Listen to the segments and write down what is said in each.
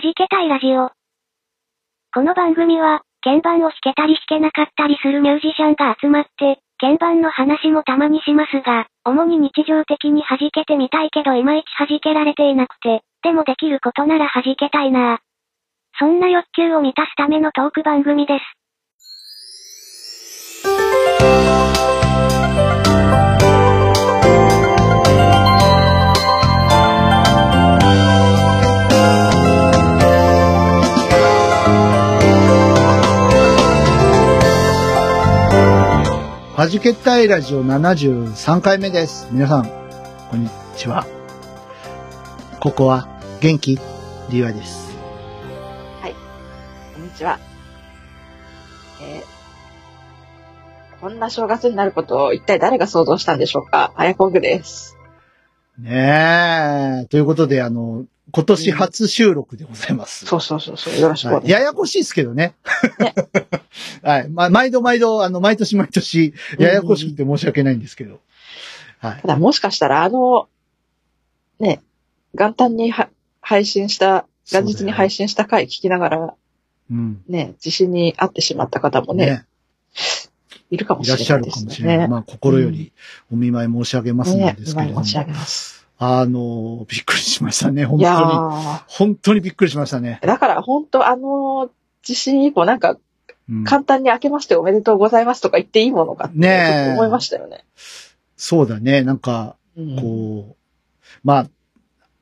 弾けたいラジオ。この番組は、鍵盤を弾けたり弾けなかったりするミュージシャンが集まって、鍵盤の話もたまにしますが、主に日常的に弾けてみたいけどいまいち弾けられていなくて、でもできることなら弾けたいなぁそんな欲求を満たすためのトーク番組です。はじけたいラジオ73回目です。皆さん、こんにちは。ここは、元気？リワです。こんにちは。えー、こんな正月になることを一体誰が想像したんでしょうか？あやこぐです。ねえ。ということで、あの、今年初収録でございます。そうそうそうそう、よろしくお願いはい、ややこしいですけどね。ね はい。ま、毎度毎度、あの、毎年毎年、ややこしくて申し訳ないんですけど。はい。ただもしかしたらあの、ね、元旦には配信した、元日に配信した回聞きながら、うん。ね、地震に遭ってしまった方もね、ね。いるかもしいらっしゃるれないですね。かもしれない。まあ、心よりお見舞い申し上げますのね、ですけれども。申し上げます。あの、びっくりしましたね。本当に。ー本当にびっくりしましたね。だから本当あの、地震以降なんかうん簡単に明けましておめでとうございますとか言っていいものかって思いましたよね。そうだね。なんか、うんこう、まあ、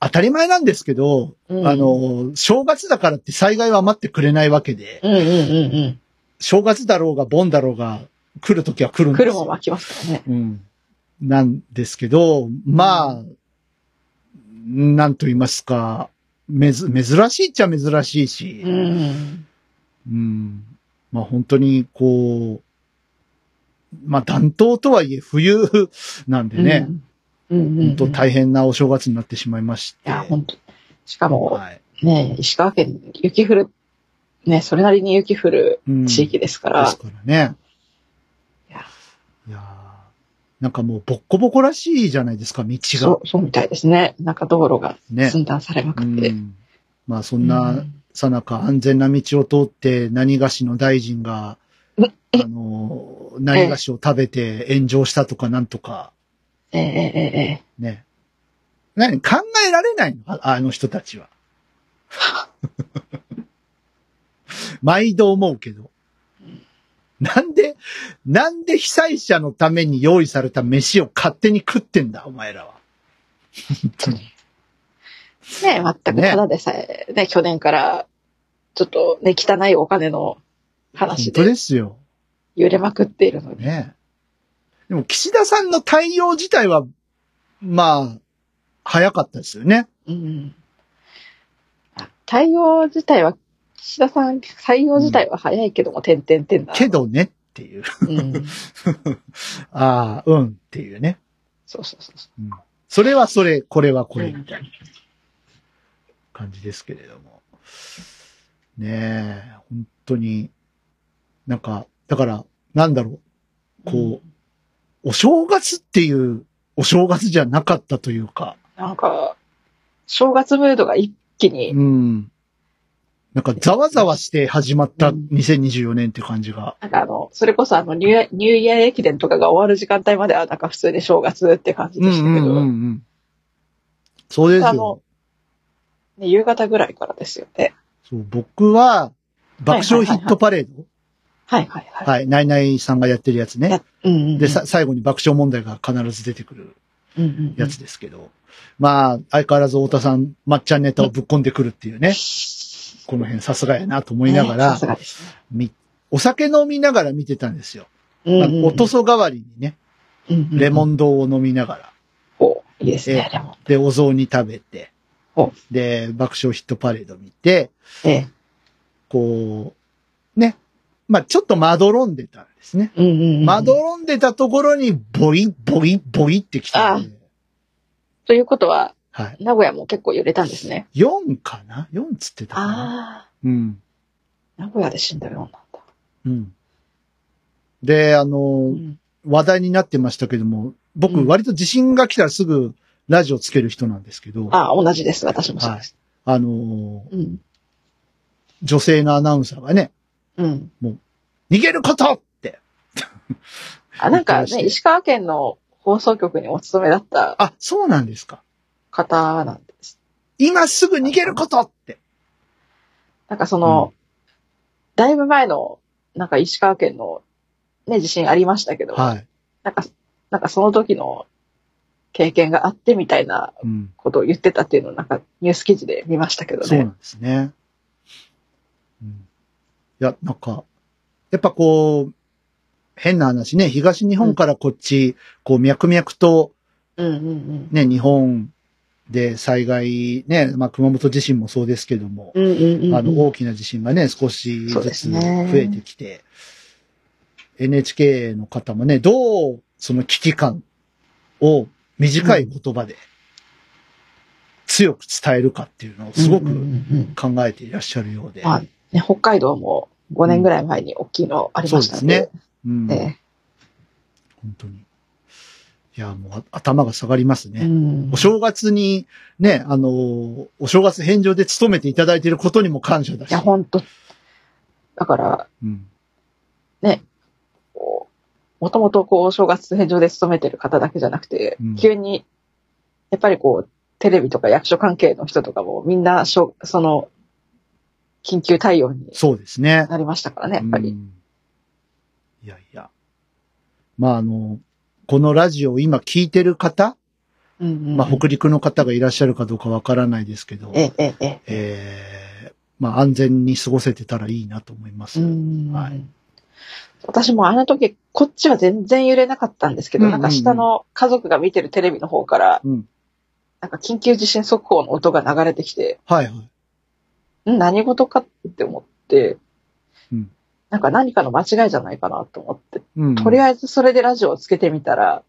当たり前なんですけど、うんあ、の、正月だからって災害は待ってくれないわけで、うんうんうん正月だろうが、盆だろうが、来るときは来るうんん。ですよ。来るもん湧きますからね。うん。なんですけど、まあ、なんと言いますか、めず、珍しいっちゃ珍しいし、うん。うん。まあ本当に、こう、まあ暖冬とはいえ冬なんでね、うん。うんうんうん。本当大変なお正月になってしまいまして。いや、本当しかも、はい。ね、石川県雪降る、ね、それなりに雪降るうん地域ですかでらす、からね。なんかもうボッコボコらしいじゃないですか、道が。そう、そうみたいですね。なんか道路がね。寸断されまくうって。ん。まあそんな、さなか安全な道を通って何菓子の大臣が、うんあの、何菓子を食べて炎上したとかなんとか、ええええええね。何考えられないの？ああの人たちは。毎度思うけど。なんで、なんで被災者のために用意された飯を勝手に食ってんだ、お前らは。本当に。ね、全くただでさえ、ね、去年から、ちょっとね、汚いお金の話本当でですよ。揺れまくっているのに。ね。でも、岸田さんの対応自体は、まあ、早かったですよね。うん。あ対応自体は、岸田さん、対応自体は早いけども、点々点だ。けどねっていう。うん。ああ、うんっていうね。そうそうそうそうんそれはそれ、これはこう。れ、みたいな感じですけれども。ねえ、本当に、なんか、だから、なんだろう、こう、お正月っていうお正月じゃなかったというか、なんか、正月ムードが一気に、うん。なんか、ざわざわして始まったうん2024年っていう感じが。なんかあの、それこそあのニューイヤー、ニューイヤー駅伝とかが終わる時間帯までは、なんか普通に正月って感じうんうでしたけど、んうんうん。そうですよあの。ね、夕方ぐらいからですよね。そう僕は、爆笑ヒットパレードはいはいはい。はい、ナイナイさんがやってるやつねや。うんうんうん、で、さ、最後に爆笑問題が必ず出てくるうんうんうんやつですけど。まあ、相変わらず太田さん、まっちゃんネタをぶっ込んでくるっていうね。この辺さすがやなと思いながらね。みお酒飲みながら見てたんですよ。うんうんうんおとそ代わりにね、レモン。ン堂を飲みながら。おいいですね。で、お雑煮食べてお。で、爆笑ヒットパレード見て、ええ。こう、ね。まあ、ちょっとまどろんでたんですね。うんうんうん。まどろんでたところに、ボイ、ボイ、ボイってきた。ということは、はい。名古屋も結構揺れたんですね。4かな ?4 つってたかな？あうん。あ、名古屋で死んだようなんだ。うん。で、あの、うん話題になってましたけども、僕、うん割と地震が来たらすぐラジオつける人なんですけど、あああ、同じです。私もそうです。のーうん。女性のアナウンサーがね、うん。逃げることって。あ、なんかね、石川県の放送局にお勤めだったあ、そうなんですか。方なんです。今すぐ逃げることって。なんかその、だいぶ前の、なんか石川県のね、地震ありましたけど、はい。なんか、なんかその時の経験があってみたいなうん。ことを言ってたっていうのをなんかニュース記事で見ましたけどね。そうなんですね。うん。いや、なんか、やっぱこう、変な話ね、東日本からこっち、こう脈々とうんうんうん。ね、日本で災害ね、まあ熊本地震もそうですけども、うんうんうんうん。あの大きな地震がね、少しずつ増すねえてきて、NHK の方もね、どうその危機感を短い言葉で強く伝えるかっていうのをすごくうんうんうん考えていらっしゃるようで。まあね、北海道も5年ぐらい前に大きいのありましたんで。うん、え本当に。いや、もうあ頭が下がりますね。えうんお正月にね、あのーお正月返上で勤めていただいていることにも感謝だし。いや、ほんと。だから、うん、こうもともとこう、お正月返上で勤めてる方だけじゃなくて、うん急に、やっぱりこう、テレビとか役所関係の人とかもみんなしょ、その、緊急対応にそうですね。なりましたからね、やっぱり。うんいやいや。まあ、あの、このラジオを今聞いてる方、うんうん。うんまあ、北陸の方がいらっしゃるかどうかわからないですけど、ええ、え。え、ーまあ、安全に過ごせてたらいいなと思います。うん。はい。私もあの時、こっちは全然揺れなかったんですけど、うんうんうん。なんか下の家族が見てるテレビの方から、うん。なんか緊急地震速報の音が流れてきて、はいはい。ん？何事かって思って、うんなんか何かの間違いじゃないかなと思って、うん、とりあえずそれでラジオをつけてみたら、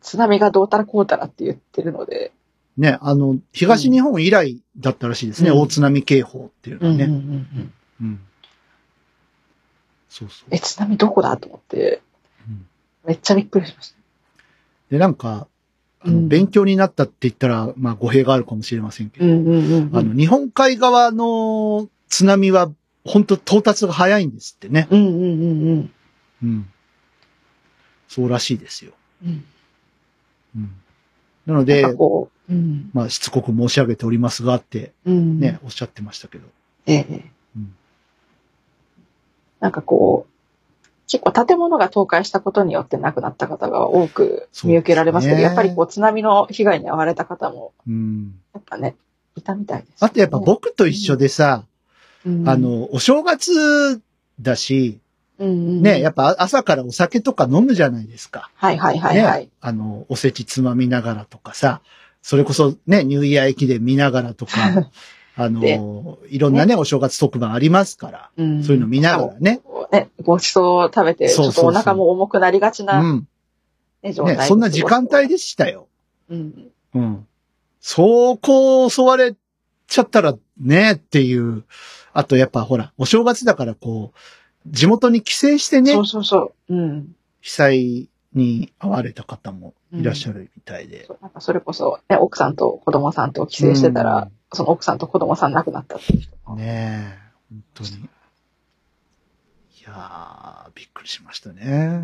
津波がどうたらこうたらって言ってるので、ね、あの、東日本以来だったらしいですね、うん。大津波警報っていうのはね。うんうん。うん。そうそう。え、津波どこだと思って、うん。めっちゃびっくりしました。で、なんか、あの、うん。勉強になったって言ったら、まあ、語弊があるかもしれませんけど、うんうんうんうん。あの、日本海側の津波は、本当到達が早いんですってね。うんうんうんうん。うん。そうらしいですよ。うんうん。なのでう、うん。まあ、しつこく申し上げておりますがって、うん。ね、おっしゃってましたけど。ええ。うんなんかこう、結構建物が倒壊したことによって亡くなった方が多く見受けられますけど、ねやっぱりこう津波の被害に遭われた方も、うん。やっぱね、いたみたいです、あとやっぱ、僕と一緒でさ、うんあ、の、お正月だし、うんうんね、やっぱ朝からお酒とか飲むじゃないですか。はいはいはいはい。ね、あの、おせちつまみながらとかさ、それこそね、ニューイヤー駅伝見ながらとか、あの、いろんなね、お正月特番ありますから、うんそういうの見ながらね。ね、ごちそうを食べて、ちょっそうそうそうとお腹も重くなりがちうな、ん。ね、状態ね、そんな時間帯でしたよ。うん。うん。そうこう襲われちゃったらね、っていう。あとやっぱほら、お正月だからこう、地元に帰省してねそ、うそうそう。うん。被災に遭われた方もいらっしゃるみたいで。そうなんかそれこそ、ね、奥さんと子供さんと帰省してたら、その奥さんと子供さん亡くなったっていう人もうん、ねえ、本当に。いやー、びっくりしましたね。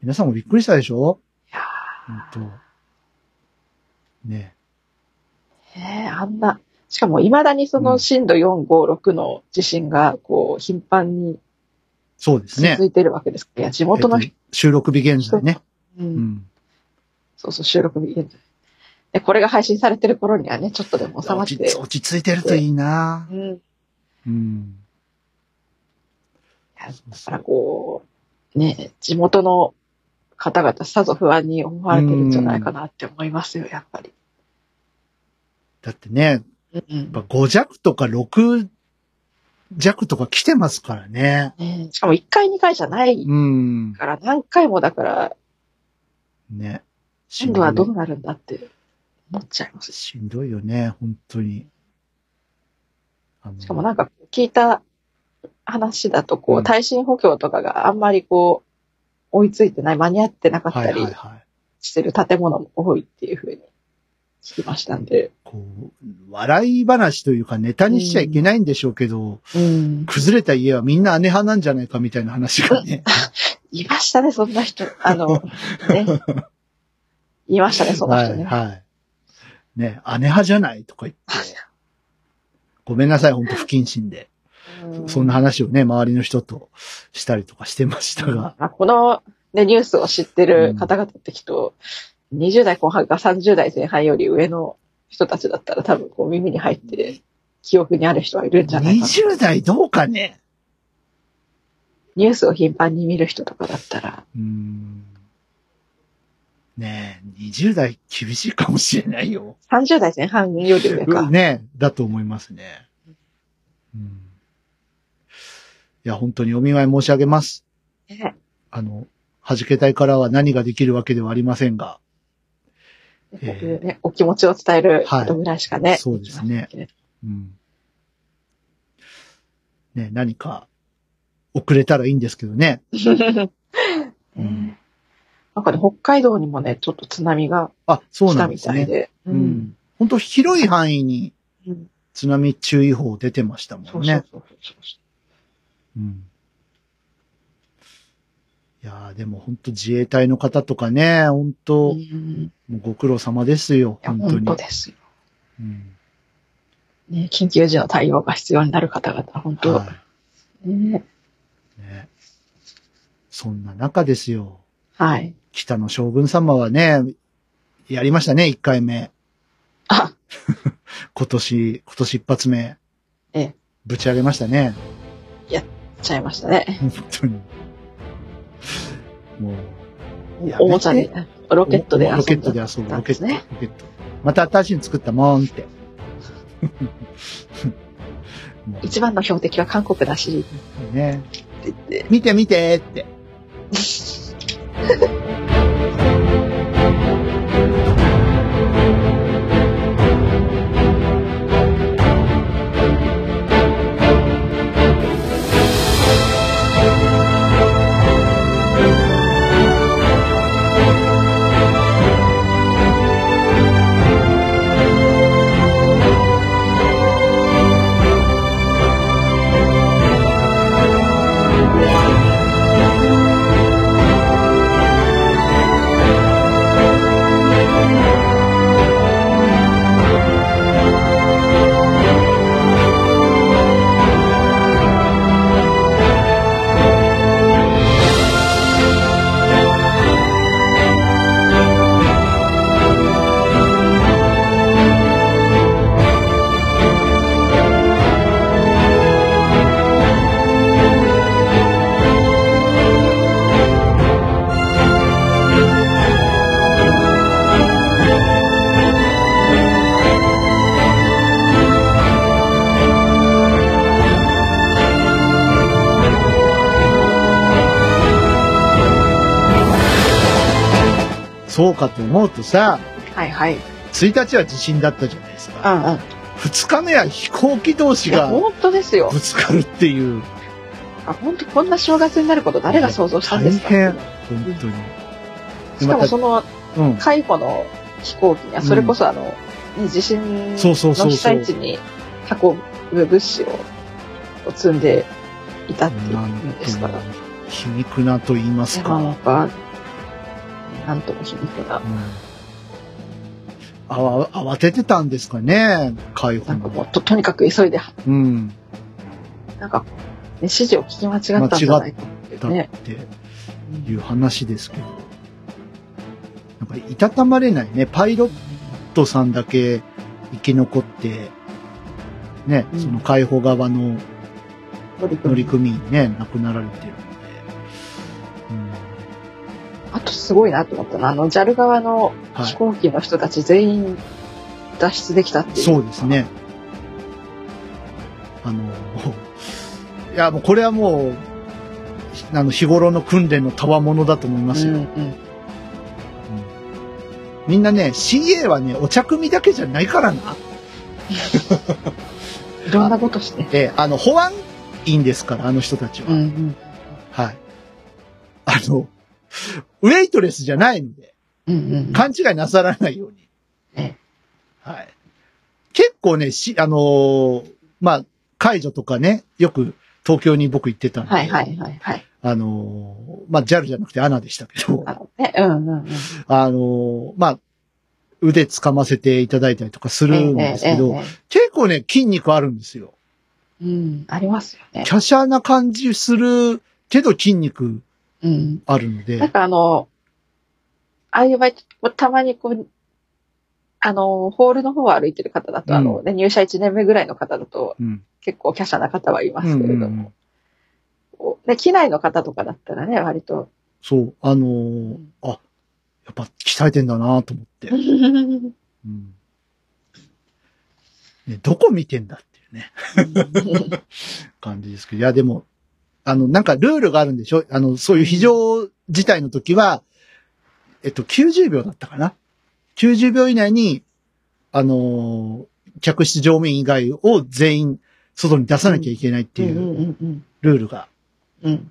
皆さんもびっくりしたでしょ？いや本当。ねーねえあんな、しかも未だにその震度4、5、6の地震が、こう、頻繁にそうですね続。いてるわけですいや、地元の人、えっと収録日現在ね。う、うんん。そうそう、収録日現在。で、これが配信されてる頃にはね、ちょっとでも収まって、落ち着いてるといいなうん。いうん。やだからこう、ね、地元の方々さぞ不安に思われてるんじゃないかなって思いますよ、やっぱり。だってね、やっぱ5弱とか6弱とか来てますからね。ねしかも1回2回じゃないうん。から、何回もだから、ね。今度はどうなるんだって思っちゃいますし。しんどいよね、本当に。しかもなんか聞いた話だと、こう耐震補強とかがあんまりこう、追いついてない、間に合ってなかっはいたり。してる建物も多いっていうふうに聞きましたんで。こう、笑い話というかネタにしちゃいけないんでしょうけど、うん。崩れた家はみんな姉派なんじゃないかみたいな話がね。いましたね、そんな人。あの、ね。いましたね、そんなはい、人ね。はい。ね、姉派じゃないとか言って。ごめんなさい、本当不謹慎で。うそんな話をね、周りの人としたりとかしてましたが。まあ、この、ね、ニュースを知ってる方々ってきっと、20代後半か30代前半より上の人たちだったら多分こう耳に入って、記憶にある人はいるんじゃないかな。20代どうかねニュースを頻繁に見る人とかだったら、うーん。ねえ、20代厳しいかもしれないよ。30代前半より上か。ねえ、だと思いますね。うん。いや、本当にお見舞い申し上げます。ねあの、弾けたいからは何ができるわけではありませんが。ね、お気持ちを伝えるはいことぐらいしかね。そうですねうん。ね、何か、遅れたらいいんですけどね。うけどね。なんかね、北海道にもね、ちょっと津波が来た。みたいで。う。ん。本当広い範囲にうん津波注意報出てましたもんね。そうそうそうそう。うん。いやーでも本当自衛隊の方とかね、本当、うんもうご苦労様ですよ、本当に。本当ですよ。うんね、緊急時の対応が必要になる方々、本当、はね、い。ね。そんな中ですよ。はい。北の将軍様はね、やりましたね、一回目。あ、今年、今年一発目。ええ。ぶち上げましたね。ちゃいましたね。本当に。もう、おもちゃに、ロケットで遊んだロケットで遊ぶ。ロケット。ロケット。また新しいの作ったもんって。も一番の標的は韓国だし、うね。見て見てって。そうかと思うとさ、はいはい。1日は地震だったじゃないですうか。んうん。2日目は飛行機同士が本当ですよ。ぶつかるっていう。あ、本当こんな正月になること誰が想像したんですか？大変。本当に。しかもそのうん。海保の飛行機には、それこそあの、うそうそうそうの被災地に運ぶ物資を積んでいたっていなんうんですから。と皮肉なと言いますか。なんか、なんとも皮肉な。うんあわ慌ててたんですかね、海保の。なんかもうと、とにかく急いで、うん。なんか、ね、指示を聞き間違ったんじゃないかってだね。っていう話ですけど。なんか、いたたまれないね。パイロットさんだけ生き残って、ね、うんその海保側の乗り組員ね、亡くなられてる。あとすごいなと思ったのは、あの、JAL 側のはい飛行機の人たち全員脱出できたってうん、いう。そうですね。あの、いや、もうこれはもう、あの、日頃の訓練の賜物だと思いますよ。うんうん。みんなね、CA はね、お茶組だけじゃないからな。いろんなことして？ええ、あの、保安員ですから、あの人たちは。うんうん。はい。あの、ウェイトレスじゃないので、うんうん。勘違いなさらないように。えはい。結構ね、し、あのーまあ、解除とかね、よく東京に僕行ってたんで、はいはいはいはい。あのーまあ、JAL じゃなくて ANA でしたけど、あのね、うんうんうん。あのーまあ、腕掴ませていただいたりとかするんですけど、えええええ結構ね、筋肉あるんですよ。えうん、ありますよね。華奢な感じするけど筋肉うん。あるのでなん、かあの、ああいう場合、たまにこう、あの、ホールの方を歩いてる方だと、うんあの、ね、入社1年目ぐらいの方だと、うん。結構華奢な方はいますけれども、うんうん機内の方とかだったらね、割と。そう、あのーあ、やっぱ鍛えてんだなと思って。うんね、どこ見てんだっていうね、感じですけど。いや、でも、あの、なんかルールがあるんでしょ？あの、そういう非常事態の時は、えっと、90秒だったかな ?90 秒以内に、あのー客室乗務員以外を全員外に出さなきゃいけないっていうルールがうん。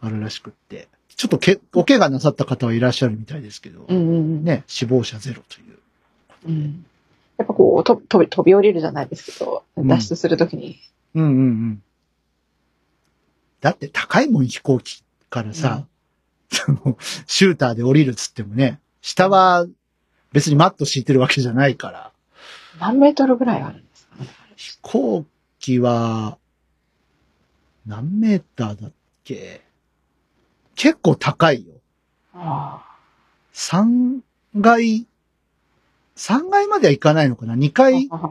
あるらしくって。ちょっとけ、お怪我なさった方はいらっしゃるみたいですけど、うんうんうん。ね、死亡者ゼロという。うん。やっぱこう、と飛び、飛び降りるじゃないですけど、うん脱出するときに、うんうんうん。だって高いもん飛行機からさ、その、シューターで降りるっつってもね、下は別にマット敷いてるわけじゃないから、何メートルぐらいあるんですかね？飛行機は、何メーターだっけ？結構高いよ。あ3階、3階までは行かないのかな ?2 あ。階、あ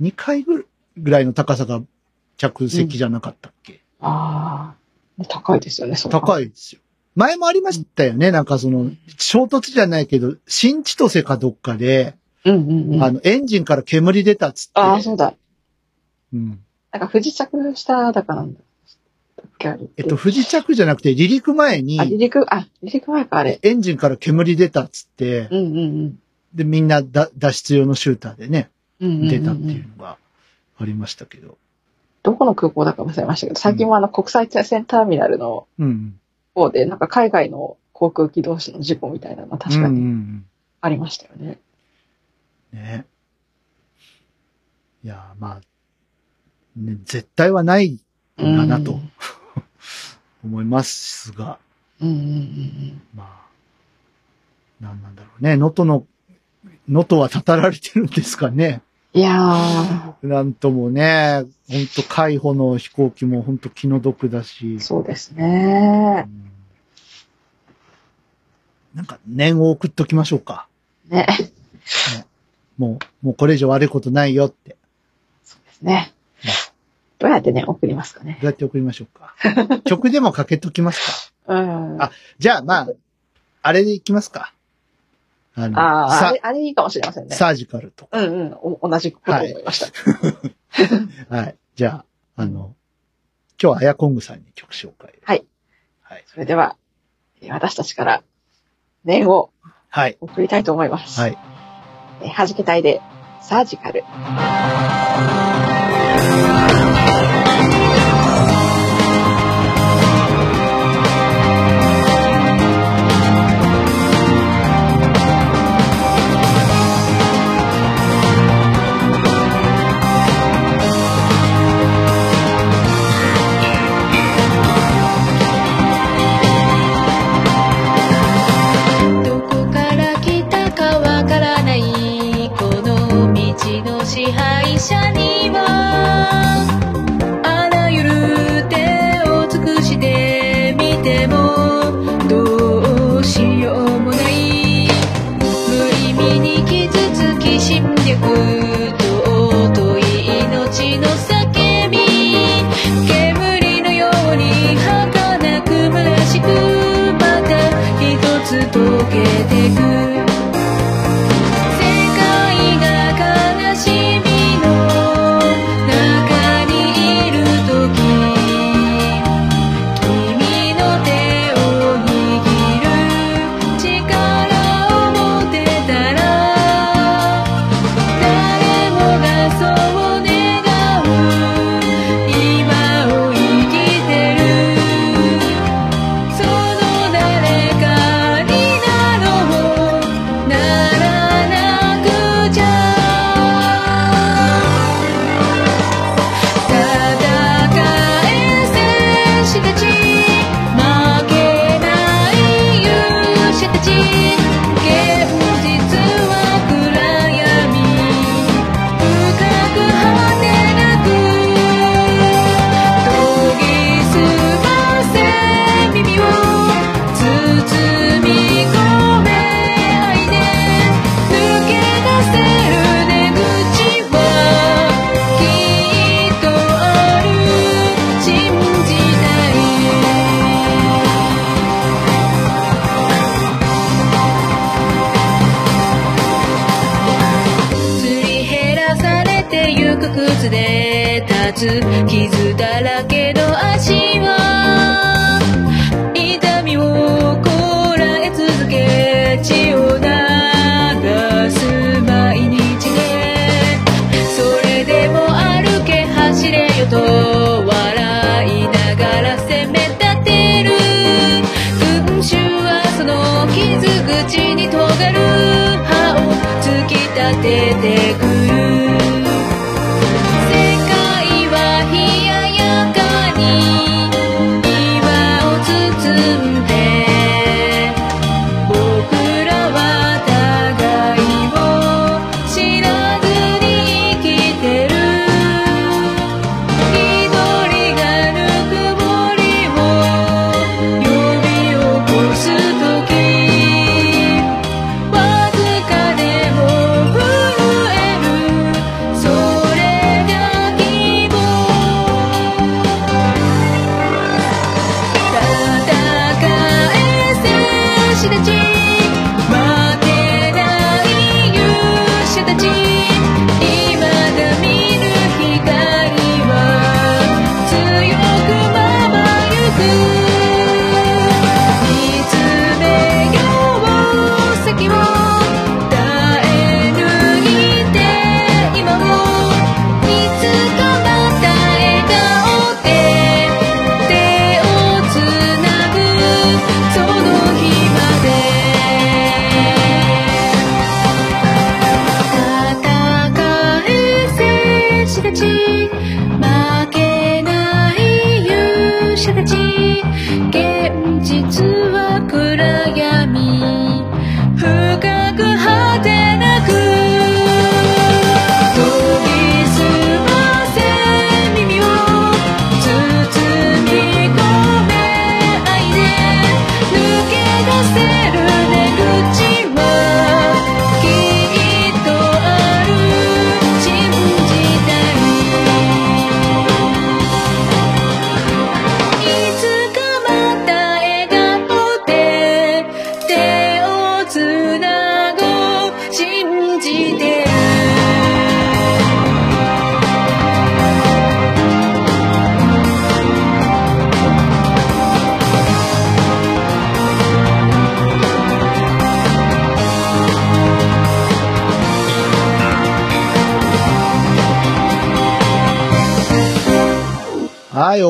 2階ぐらいの高さが客席じゃなかったっけ、あ。高いですよね、そ高い。いですよ。前もありましたよね。なんかその、衝突じゃないけど、新千歳かどっかで、うんうんうん。あの、エンジンから煙出たっつって。ああ、そうだ。うん。なんか不時着しただかなんだ。だっけあれえっと、不時着じゃなくて、離陸前あ、離に、陸、あ、離陸前か、あれ。エンジンから煙出たっつって、うんうんうん。で、みんなだ脱出用のシューターでね、うんうんうんうん出たっていうのがありましたけど。どこの空港だか忘れましたけど、最近はあの国際線ターミナルのうん。方で、なんか海外の航空機同士の事故みたいなのは確かうんうんうにんありましたよね。ね。いや、まあ、ね、絶対はないんだなとうん 思いますが、うんうんうんまあ、なんなんだろうね。能登の、能登はたたられてるんですかね。いやなんともね、ほんと海保の飛行機もほんと気の毒だしー、。そうですうね。んなんか念を送っときましょうか。ね。もう、もうこれ以上悪いことないよって。そうですね。どうやってね、送りますかね。どうやって送りましょうか。曲でもかけときますか。うん。あじゃあまあ、あれでいきますか。あの、ああ、あサれ、あれいいかもしれませんね。サージカルとか。うんうん。お同じこと思いました。はい。じゃあ、あの、今日はアヤコングさんに曲紹介。はい。はい。それでは、えー私たちから念をはい。送りたいと思います。はい。えー。はじけたいで、サージカル。けてく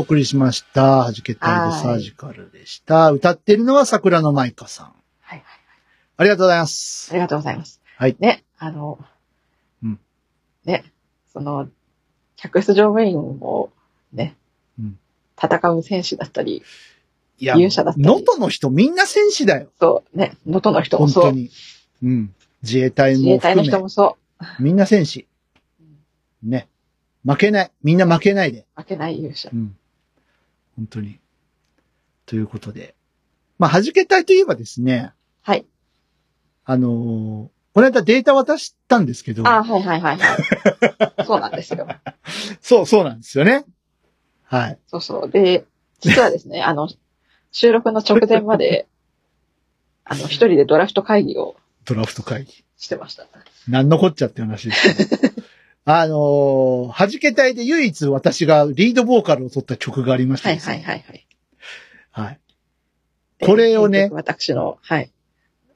送りしました。はじけたいでサージカルでした。歌ってるのは桜の舞香さん。はいはい。ありがとうございますあ。りがとうございます。はいね、あの、うんね、その、客室乗務員も、ね、うん戦う戦士だったり、いや、勇者だったり能登の人みんな戦士だよ。そう、ね、能登の人もそう、本当に。うん。自衛隊も自衛隊の人もそみんな戦士。ね。負けない。みんな負けないで。う、負けない勇者う。ん。本当に。ということで。まあ、弾け隊といえばですね、はい。あのーこの間データ渡したんですけど、あはいはいはいはい。そうなんですよ。そう、そうなんですよね。はい。そうそう。で、実はですね、あの、収録の直前まで、あの、一人でドラフト会議をドラフト会議。してました。なんのこっちゃって話ですけど。あのー、弾け隊で唯一私がリードボーカルを取った曲がありましてはいはいはいはい。はい。これをねえー私の、はい。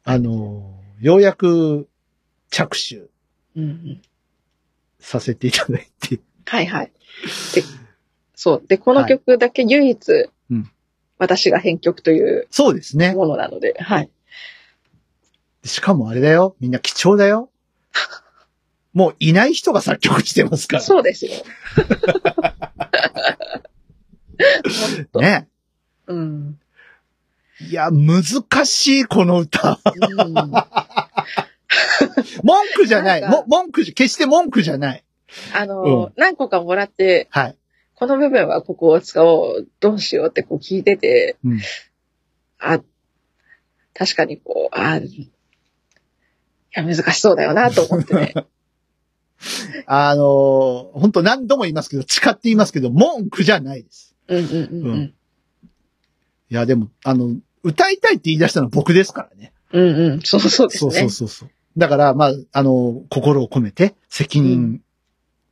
あのー、ようやく着手うんうん。させていただいて、はいはい。で、そう。で、この曲だけ唯一、うん私が編曲というそうですね。ものなので、はい。しかもあれだよ。みんな貴重だよ。もういない人が作曲してますから。そうですよ。ね。うん。いや、難しい、この歌。うん文句じゃない。も文句決して文句じゃない。あの、何個かもらって、はい。この部分はここを使おう、どうしようってこう聞いてて、うんあ、確かにこう、あ、いや、難しそうだよなと思ってね。あのー本当何度も言いますけど、誓って言いますけど、文句じゃないです。うんうんうんうん。いや、でも、あの、歌いたいって言い出したのは僕ですからね。うんうん。そうそうですね。そうそうそう。だから、まあ、あの、心を込めて責任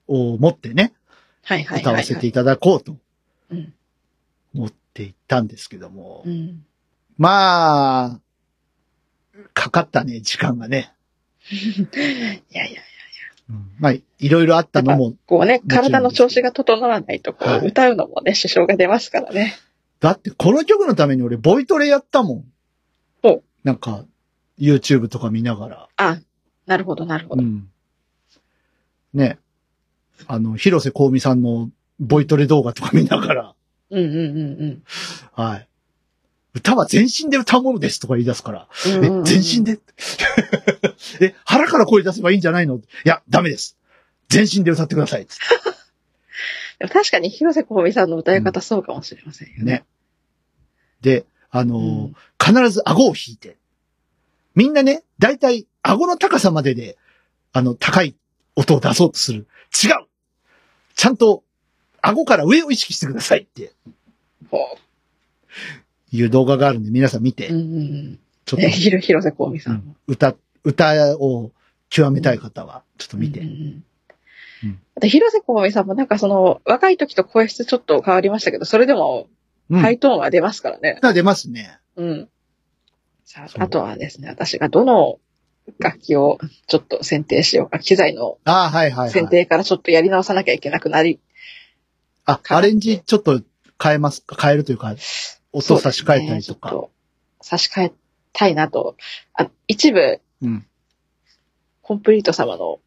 を持ってね、はいはいはい、歌わせていただこうとうん。思っていったんですけども、うん。まあ、かかったね、時間がね。いやいや、うんまあ、いろいろあったのも、こうね、体の調子が整わないと、こう、はい歌うのもね、支障が出ますからね。だってこの曲のために俺ボイトレやったもん。ほうなんか、YouTube とか見ながら。あ、なるほど、なるほど。うん。ね。あの、広瀬香美さんのボイトレ動画とか見ながら、うんうんうんはい。歌は全身で歌うものですとか言い出すから、うん。うん全身で？え、腹から声出せばいいんじゃないの？いや、ダメです。全身で歌ってください。確かに広瀬香美さんの歌い方そうかもしれませんよね。てね。で、あのーうん必ず顎を引いて。みんなね、だいたい顎の高さまでで、あの、高い音を出そうとする。違うちゃんと、顎から上を意識してくださいってほいう動画があるんで、皆さん見て、う。うんうんうん。ちょっね、ひろ広瀬香美さと、んも。歌、歌を極めたい方は、ちょっと見て。うんうんうんうんあと広瀬香美さんもなんかその、若い時と声質ちょっと変わりましたけど、それでも、うん。ハイトーンは出ますからね。あ出ますね。うん。さあ、あとはですね、私がどの楽器をちょっと選定しようか、機材のああ、はいはい、はい。選定からちょっとやり直さなきゃいけなくなり、あ、かアレンジちょっと変えますか変えるというか、音差し替えたりとか。ね差し替えたいなと。あ一部、うん。コンプリート様の。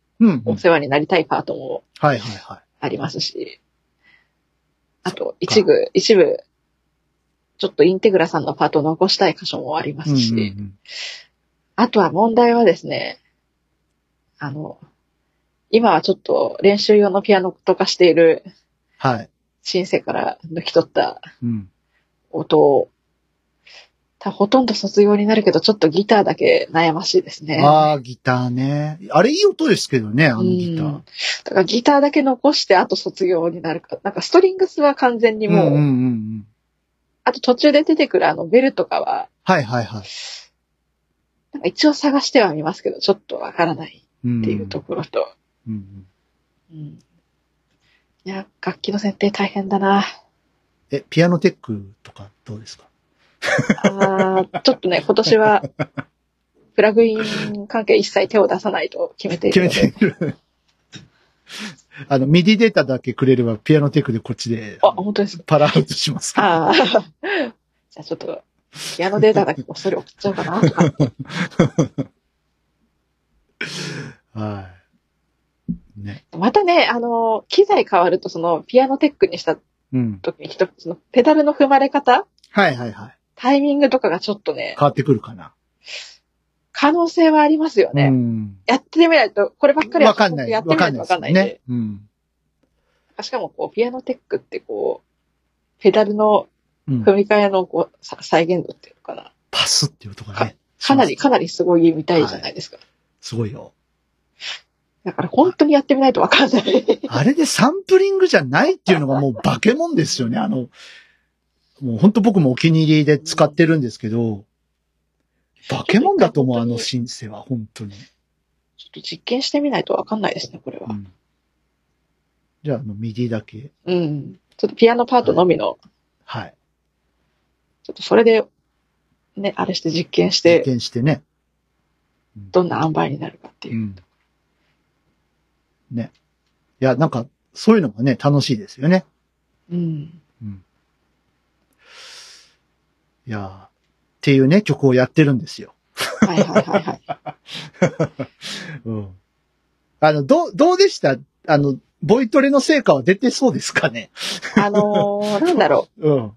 お世話になりたいパートも。ありますし、あと、一部、一部、ちょっとインテグラさんのパートを残したい箇所もありますし、うんうんうんあとは問題はですね、あの、今はちょっと練習用のピアノとかしているはい。シンセから抜き取ったうん。音を、たほとんど卒業になるけど、ちょっとギターだけ悩ましいですね。ああ、ギターね。あれいい音ですけどね、あのギター。うんだからギターだけ残して、あと卒業になるか。なんかストリングスは完全にもう、んうんうんうん。あと途中で出てくるあのベルとかは、はいはいはい。なんか一応探してはみますけど、ちょっとわからないうんっていうところと、うんうんうんいや、楽器の選定大変だな。え、ピアノテックとかどうですか？あーちょっとね、今年は、プラグイン関係一切手を出さないと決めている決め。ている。あの、ミディデータだけくれれば、ピアノテックでこっちで、あ、本当ですか？パラアウトします。ああ。じゃあちょっと、ピアノデータだけこっそり送っちゃおうかなとか。はい。ね。またね、あの、機材変わると、その、ピアノテックにしたうん。時に、一つその、ペダルの踏まれ方？はいはいはい。タイミングとかがちょっとね、変わってくるかな。可能性はありますよね。うん。やってみないと、こればっかりはわかんない。やってみないとわかんないんで。ですよね。うん。しかも、こう、ピアノテックってこう、ペダルのうん。踏み替えのこうさ再現度っていうのかな。パスっていうとこがね。かなり、かなりすごいみたいじゃないですか。すごいよ。だから本当にやってみないとわかんない。あれでサンプリングじゃないっていうのがもう化け物ですよね。あの、もう本当僕もお気に入りで使ってるんですけど、化け物だと思う、あのシンセは、本当に。ちょっと実験してみないとわかんないですね、これはう。んじゃあ、あの、ミディだけ。うん。ちょっとピアノパートのみの、はい。ちょっとそれで、ね、あれして実験し実て、験してね。どんな塩梅になるかっていうう。ん。ね。いや、なんか、そういうのがね、楽しいですよね。うん。うん。いやーっていうね、曲をやってるんですよ。はいはいはいはい。うん。あの、どう、どうでした？あの、ボイトレの成果は出てそうですかね？あのー、なんだろうん。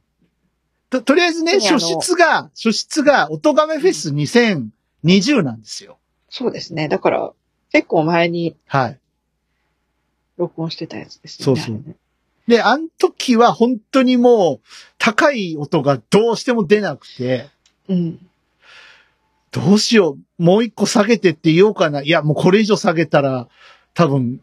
と、とりあえずね、特にあの初出が、初出が、音亀フェス2020なんですよ。う。そうですね。だから、結構前にはい。録音してたやつですね。そうそうで、あの時は本当にもう、高い音がどうしても出なくて、うん。どうしよう、もう一個下げてって言おうかな。いや、もうこれ以上下げたら、多分、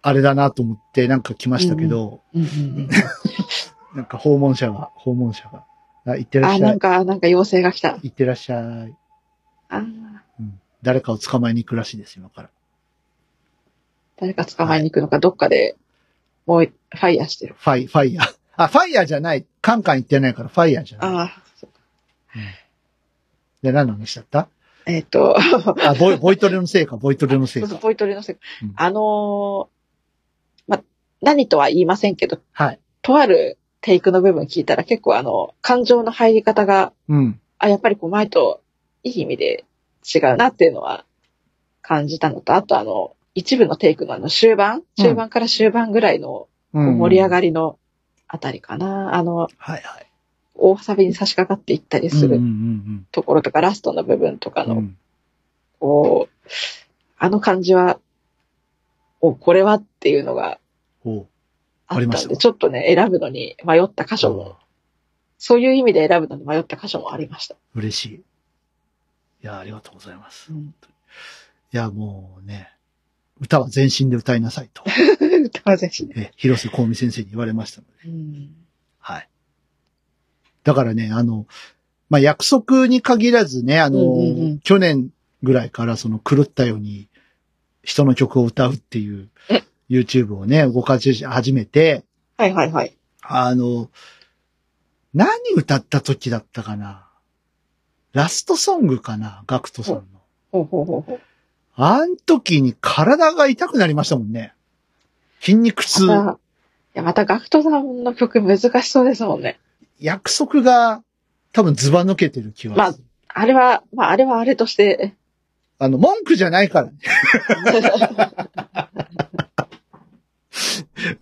あれだなと思ってなんか来ましたけど、うんうんうん。なんか訪問者が、訪問者が、あ、行ってらっあ、しゃい。なんか、なんか妖精が来た。行ってらっしゃい。あーうん。誰かを捕まえに行くらしいです、今から。誰か捕まえに行くのか、どっかで、もう、ファイヤーしてる。ファイ、ファイヤー。あ、ファイヤーじゃない。カンカン言ってないからファイヤーじゃない。ああ、そうで、何の話だった？えっ、と、あ、ボイ、ボイトレのせいか、ボイトレのせいそうそうか。ボイトレのせいうんあのーま、何とは言いませんけど、はい。とあるテイクの部分聞いたら結構あの、感情の入り方が、うん。あ、やっぱりこう前といい意味で違うなっていうのは感じたのと、あとあの、一部のテイクのあの終盤、うん中盤から終盤ぐらいの盛り上がりのあたりかな。あの、はいはい。大サビに差し掛かっていったりするんところとか、ラストの部分とかの。こう、あの感じは、お、これはっていうのがあったんで、ありましたか？ちょっとね、選ぶのに迷った箇所も、そういう意味で選ぶのに迷った箇所もありました。嬉しい。いや、ありがとうございます。うん、いや、もうね、歌は全身で歌いなさいと、歌わぜしね。え広瀬香美先生に言われましたので。うん。はい。だからね、あの、まあ、約束に限らずね、あの、うんうんうん去年ぐらいからその狂ったように人の曲を歌うっていうえ YouTube をね、動かし始めて、はいはいはい。あの、何歌った時だったかな？ラストソングかな？ガクトさんの。ほうほうほうほう。あん時に体が痛くなりましたもんね。筋肉痛。また、いや、またガクトさんの曲難しそうですもんね。約束が多分ズバ抜けてる気はする。あれは、まああれはあれとして、あの、文句じゃないからね。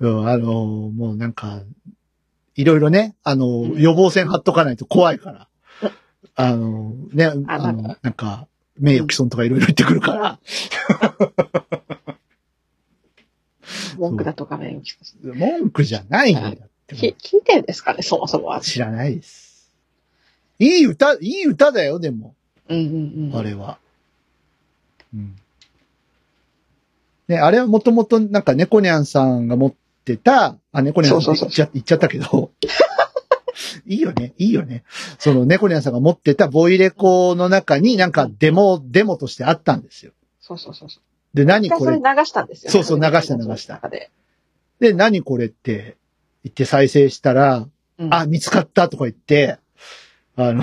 うん、あの、もうなんか、いろいろね、あの、うん予防線貼っとかないと怖いから。あの、ね、あの、なんか、名誉毀損とかいろいろ言ってくるから、文句だとかね、文句じゃないんだって。き聞いてんですかね、そもそもは。知らないです。いい歌、いい歌だよ、でも、うんうんうん。あれは。うん。ね、あれはもともとなんか猫ニャンさんが持ってた、あ、猫ニャンさんって言っちゃ言っちゃったけど、いいよね、いいよね。その猫ニャンさんが持ってたボイレコの中になんかデモ、デモとしてあったんですよ。そうそうそうそう。で、何これ？流したんですよ、そうそう流した流したで、何これって言って再生したら、うんあ、見つかったとか言って、あの、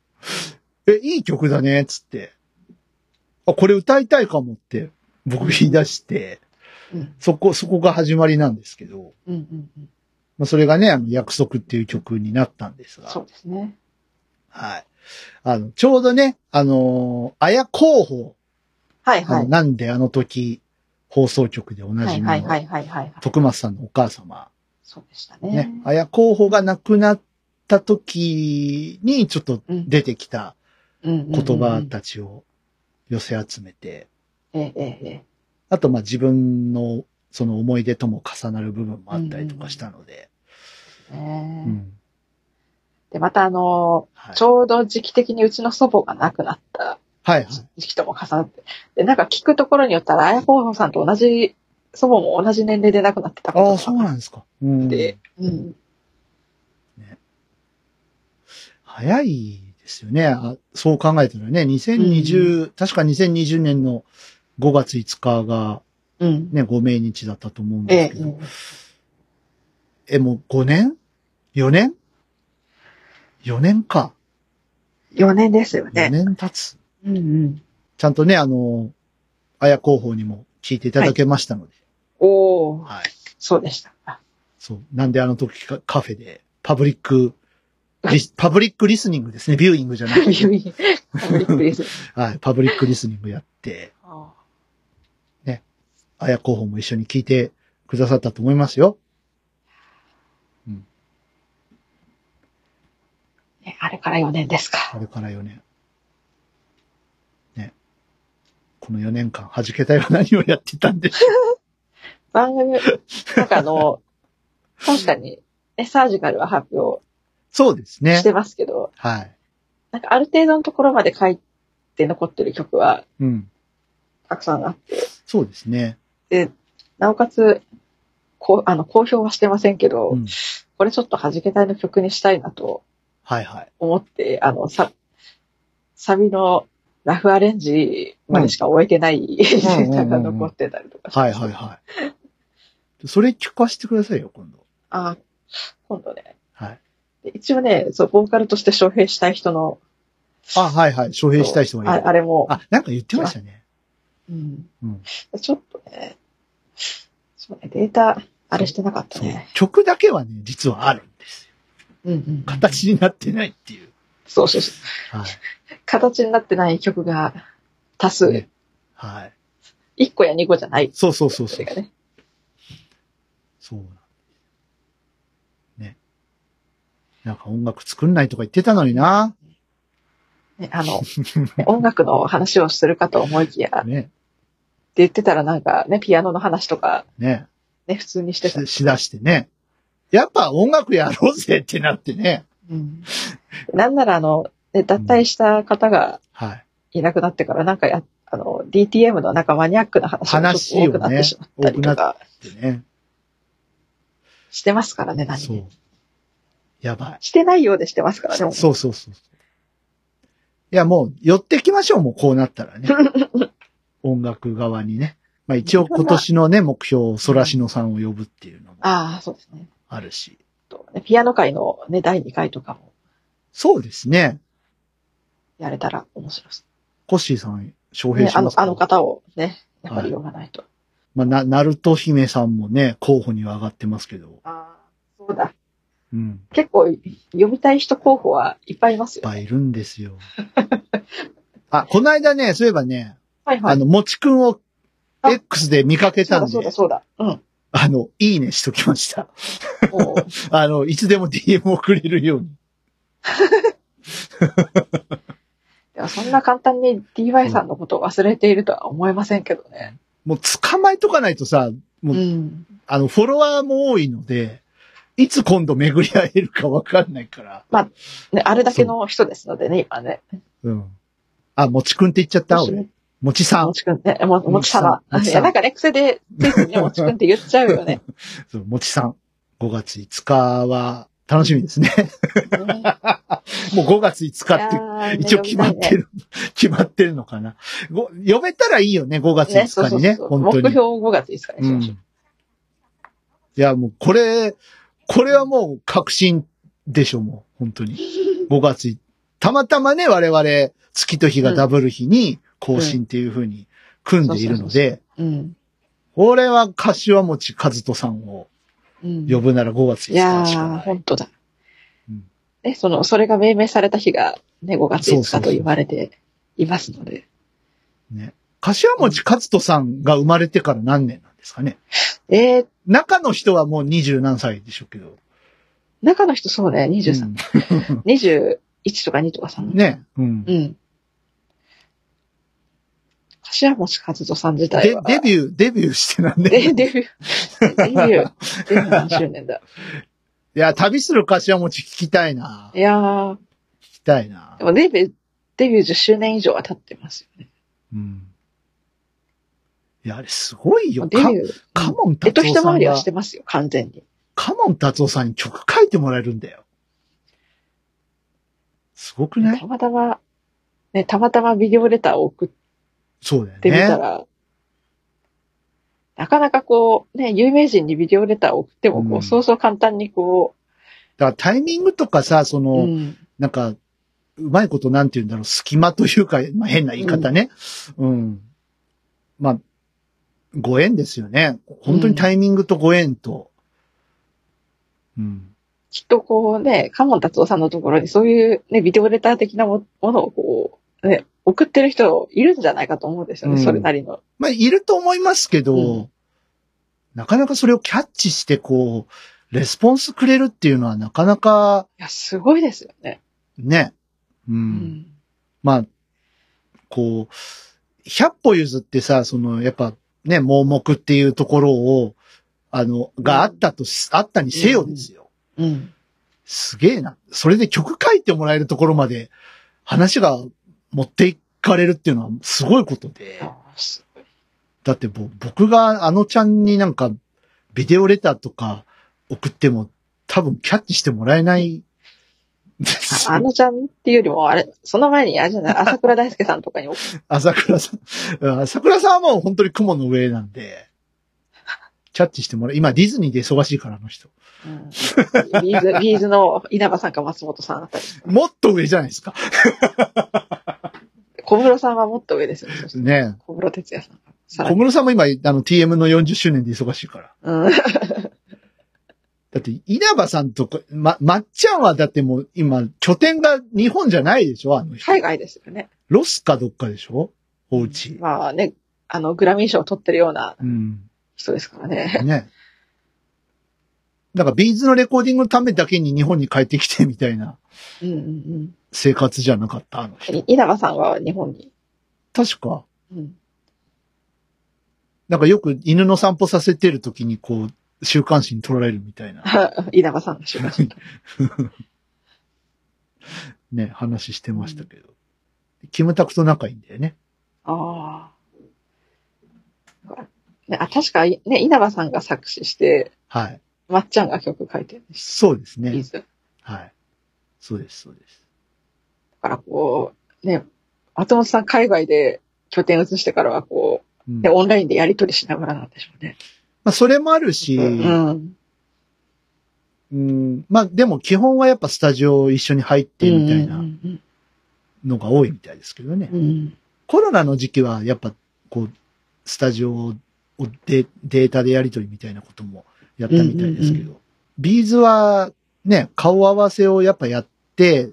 え、いい曲だね、つって。あ、これ歌いたいかもって、僕言い出して、うんそこ、そこが始まりなんですけど、うんうんうん。まあ、それがね、あの、約束っていう曲になったんですが、そうですね。はい。あの、ちょうどね、あのー、綾候補、はいはい。なんであの時、放送局でおなはじみの、いはいはいはいはい。徳松さんのお母様、そうでしたね。ね、綾候補が亡くなった時にちょっとうん出てきた言言葉たちを寄せ集めて、えええええあとまあ自分のその思い出とも重なる部分もあったりとかしたので、えねうんで、またあのはい、ちょうど時期的にうちの祖母が亡くなった。時期とも重なって、で、なんか聞くところによったら、綾候補さんと同じ、祖母も同じ年齢で亡くなってたことがああ、そうなんですか。うんで、うん。早いですよね。あそう考えたらね、2020、確か2020年の5月5日がうん。ね、ご命日だったと思うんええですけど、え、もう5年 ?4 年 ?4 年か。4年ですよ4ね。年経つ。うんうん。ちゃんとね、あの、綾候補にも聞いていただけましたので、おー、はい。そうでした。あそう。なんであの時かカフェで、パブリック、リス パブリックリスニングですね。ビューイングじゃなくて。びっくりする。はい。パブリックリスニングやって、あ綾候補も一緒に聞いてくださったと思いますよ。ーねあれから4年ですか。あれから4年。ね。この4年間、弾けたいは何をやってたんでしょ 番組、なんかあの、確かに、ね、サージカルは発表う。そうですしね。てますけど、はい。なんかある程度のところまで書いて残ってる曲はうん。たくさんあって、そうですね。で、なおかつ、こう、あの、公表はしてませんけど、うん。これちょっと弾けたいの曲にしたいなとはいはい。思って、あの、さ、サビのラフアレンジまでしか終えてないんデータが残ってたりとかしますはいはいはい。それ聞かせてくださいよ、今度。あ、今度ね。はい。で一応ね、そう、ボーカルとして招聘したい人の、あ、はいはい。招聘したい人がいる。ああれも、あ、なんか言ってましたね。うんうん。ちょっとね、そうね、データ、あれしてなかったね。。曲だけはね、実はある。形になってないっていう。そうそうそう。はい。形になってない曲が多数。ねはい。1個や2個じゃない。そうそうそうそうそね。そうなんね。なんか音楽作んないとか言ってたのにな。ねあの、ね音楽の話をするかと思いきや、ってね。言ってたらなんかね、ピアノの話とかね。ね、普通にしてた。ししだしてね。やっぱ音楽やろうぜってなってね。うん。なんならあの、ね、脱退した方がはい。いなくなってからなんかや、あの、DTM のなんかマニアックな話がちょっと多くなってしまったりとかでね。してますからね、何そうも。。やばい。してないようでしてますからね。そうそうそう。いや、もう、寄ってきましょう、もうこうなったらね。音楽側にね。まあ一応今年のね、目標、ソラシノさんを呼ぶっていうのもああ、そうですね。あるし。ピアノ界のね、第2回とかもそうですね。やれたら面白い。コッシーさん、招聘ね、あのします、か？あの方をね、やっぱり呼ばないと。まあ、な、ナルト姫さんもね、候補には上がってますけど。ああ、そうだ。うん。結構、読みたい人候補はいっぱいいますよ。いっぱいいるんですよ。あ、この間ね、そういえばね、はいはい。あの、もちくんをあ X で見かけたんでそうだ、そうだ。うん。あの、いいねしときました。あの、いつでも DM をくれるように。いやそんな簡単に DY さんのことを忘れているとは思えませんけどね。もう捕まえとかないとさ、もう、うん。あの、フォロワーも多いので、いつ今度巡り合えるかわかんないから。ね、あれだけの人ですのでね、今ね。うん。あ、もちくんって言っちゃった俺。もちさんも。ちくんね、ももち様。いや、なんかね、癖で、ついついね、もちくんって言っちゃうよね。そう、もちさん。5月5日は楽しみですね。もう5月5日って一応決まってる。る、決まってるのかな。ご呼べたらいいよね、5月ね、そう5日にね。そうそう。本当に。目標5月5日にしうん。ましょ。いうや、もうこれ、これはもう確信でしょ、もう。本当に。5月い、たまたまね、我々、月と日がダブル日に更新っていう風に組んでいるので、うん。これは柏餅和人さんをうん。呼ぶなら5月5いやー、日しかない。本当だうん。ね、その、それが命名された日がね、5月5そうそうそう日と言われていますので。ね。柏餅和人さんが生まれてから何年なんですかね？えー、中の人はもう二十何歳でしょうけど。中の人そうね、23、21とか2とか3。うん ね。うん。うん。柏持和人さん自体では。、デビュー、デビューしてなんで、で。デビュー、デビュー、デビュー何周年だ。いや、旅する柏餅聞きたいな。いやー、聞きたいなで。もデビュー、デビュー10周年以上は経ってますよね。うん。いや、あれすごいよ。かデビュー、カモンえっと達夫さんが一回りはし、てますよ、完全に。カモン達夫さんに曲書いてもらえるんだよ。すごくない？たまたま、ね、たまたまビデオレターを送っそうだよてみたね。ら、なかなかこう、ね、有名人にビデオレターを送っても、こう、うんそうそう簡単にこだからタイミングとかさ、その、う、うん、なんか、うまいことなんて言うんだろう、隙間というか、まあ、変な言い方ね。うん。まあ、ご縁ですよね。本当にタイミングとご縁と。うん。きっとこうね、カモン達夫さんのところにそういうね、ビデオレター的なもものをこう、ね、送ってる人いるんじゃないかと思うんですよね、うんそれなりの。まあ、いると思いますけど、うんなかなかそれをキャッチして、こう、レスポンスくれるっていうのはなかなか、いや、すごいですよね。ね。う。うんん。まあ、こう、100歩譲ってさ、その、やっぱね、盲目っていうところを、あの、があったとし、あったにせよですよ。うん。すげえな。それで曲書いてもらえるところまで話が持っていかれるっていうのはすごいことで。だってぼ僕があのちゃんになんかビデオレターとか送っても多分キャッチしてもらえないああのちゃんっていうよりも、あれ、その前に、あれじゃない、浅倉大介さんとかに、浅倉さん浅倉さんはもう本当に雲の上なんで、キャッチしてもらう。今ディズニーで忙しいから、あの人。うん、ビーズ、ビーズの稲葉さんか松本さんあたり。もっと上じゃないですか。小室さんはもっと上ですよね。ね小室哲也さん小に。室さんも今、あの TM の40周年で忙しいから。うん。だって、稲葉さんとか、ま、まっちゃんはだってもう今、拠点が日本じゃないでしょあの人。海外ですよね。ロスかどっかでしょお家。まあね、あの、グラミー賞を取ってるようなうん。人ですからね。ね。だからビーズのレコーディングのためだけに日本に帰ってきてみたいなうんうん生活じゃなかった、あのう人。ん。稲葉さんは日本に？確か、うん。なんかよく犬の散歩させてる時にこう、週刊誌に撮られるみたいな 稲葉さんの仕事。ね、話してましたけど。キムタクと仲いいんだよね。ああ。ね、あ、確か、ね、稲葉さんが作詞して、はい。まっちゃんが曲書いてるんです。そうですね。はい。そうです、そうです。からこう、ね、松本さん海外で拠点移してからはこうんう、ね、オンラインでやり取りしながらなんでしょうね。まあ、それもあるし、うん。うん、まあ、でも基本はやっぱスタジオ一緒に入ってみたいなうんのが多いみたいですけどね。うんうん。コロナの時期はやっぱこう、スタジオをでデータでやり取りみたいなこともやったみたいですけど、うんビーズはね、顔合わせをやっぱやって、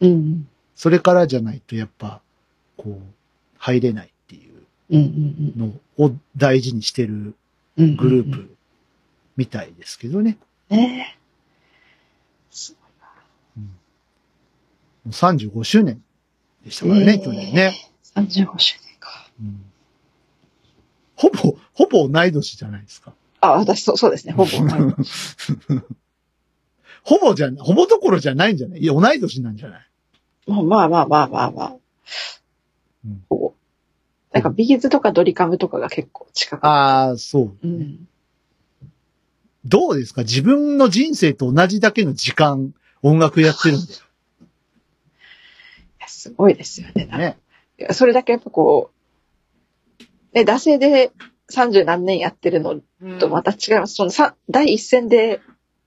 うん。それからじゃないとやっぱ、こう、入れないっていうのを大事にしてるうん。グループみたいですけどね。ねすごいもう35周年でしたからね、えー去年ね。35周年か。うんほぼ、ほぼ同い年じゃないですか。あ、私、そう、そうですね。ほぼ。ほぼじゃ、ほぼどころじゃないんじゃない？いや、同い年なんじゃない？まあまあまあまあまあまあ。うんほぼ。なんかビーズとかドリカムとかが結構近く。ああ、そう。うん。どうですか？自分の人生と同じだけの時間、音楽やってるんだいやすごいですよね。よね。それだけやっぱこう、ね、惰性で30何年やってるのとまた違います。そのさ第一線で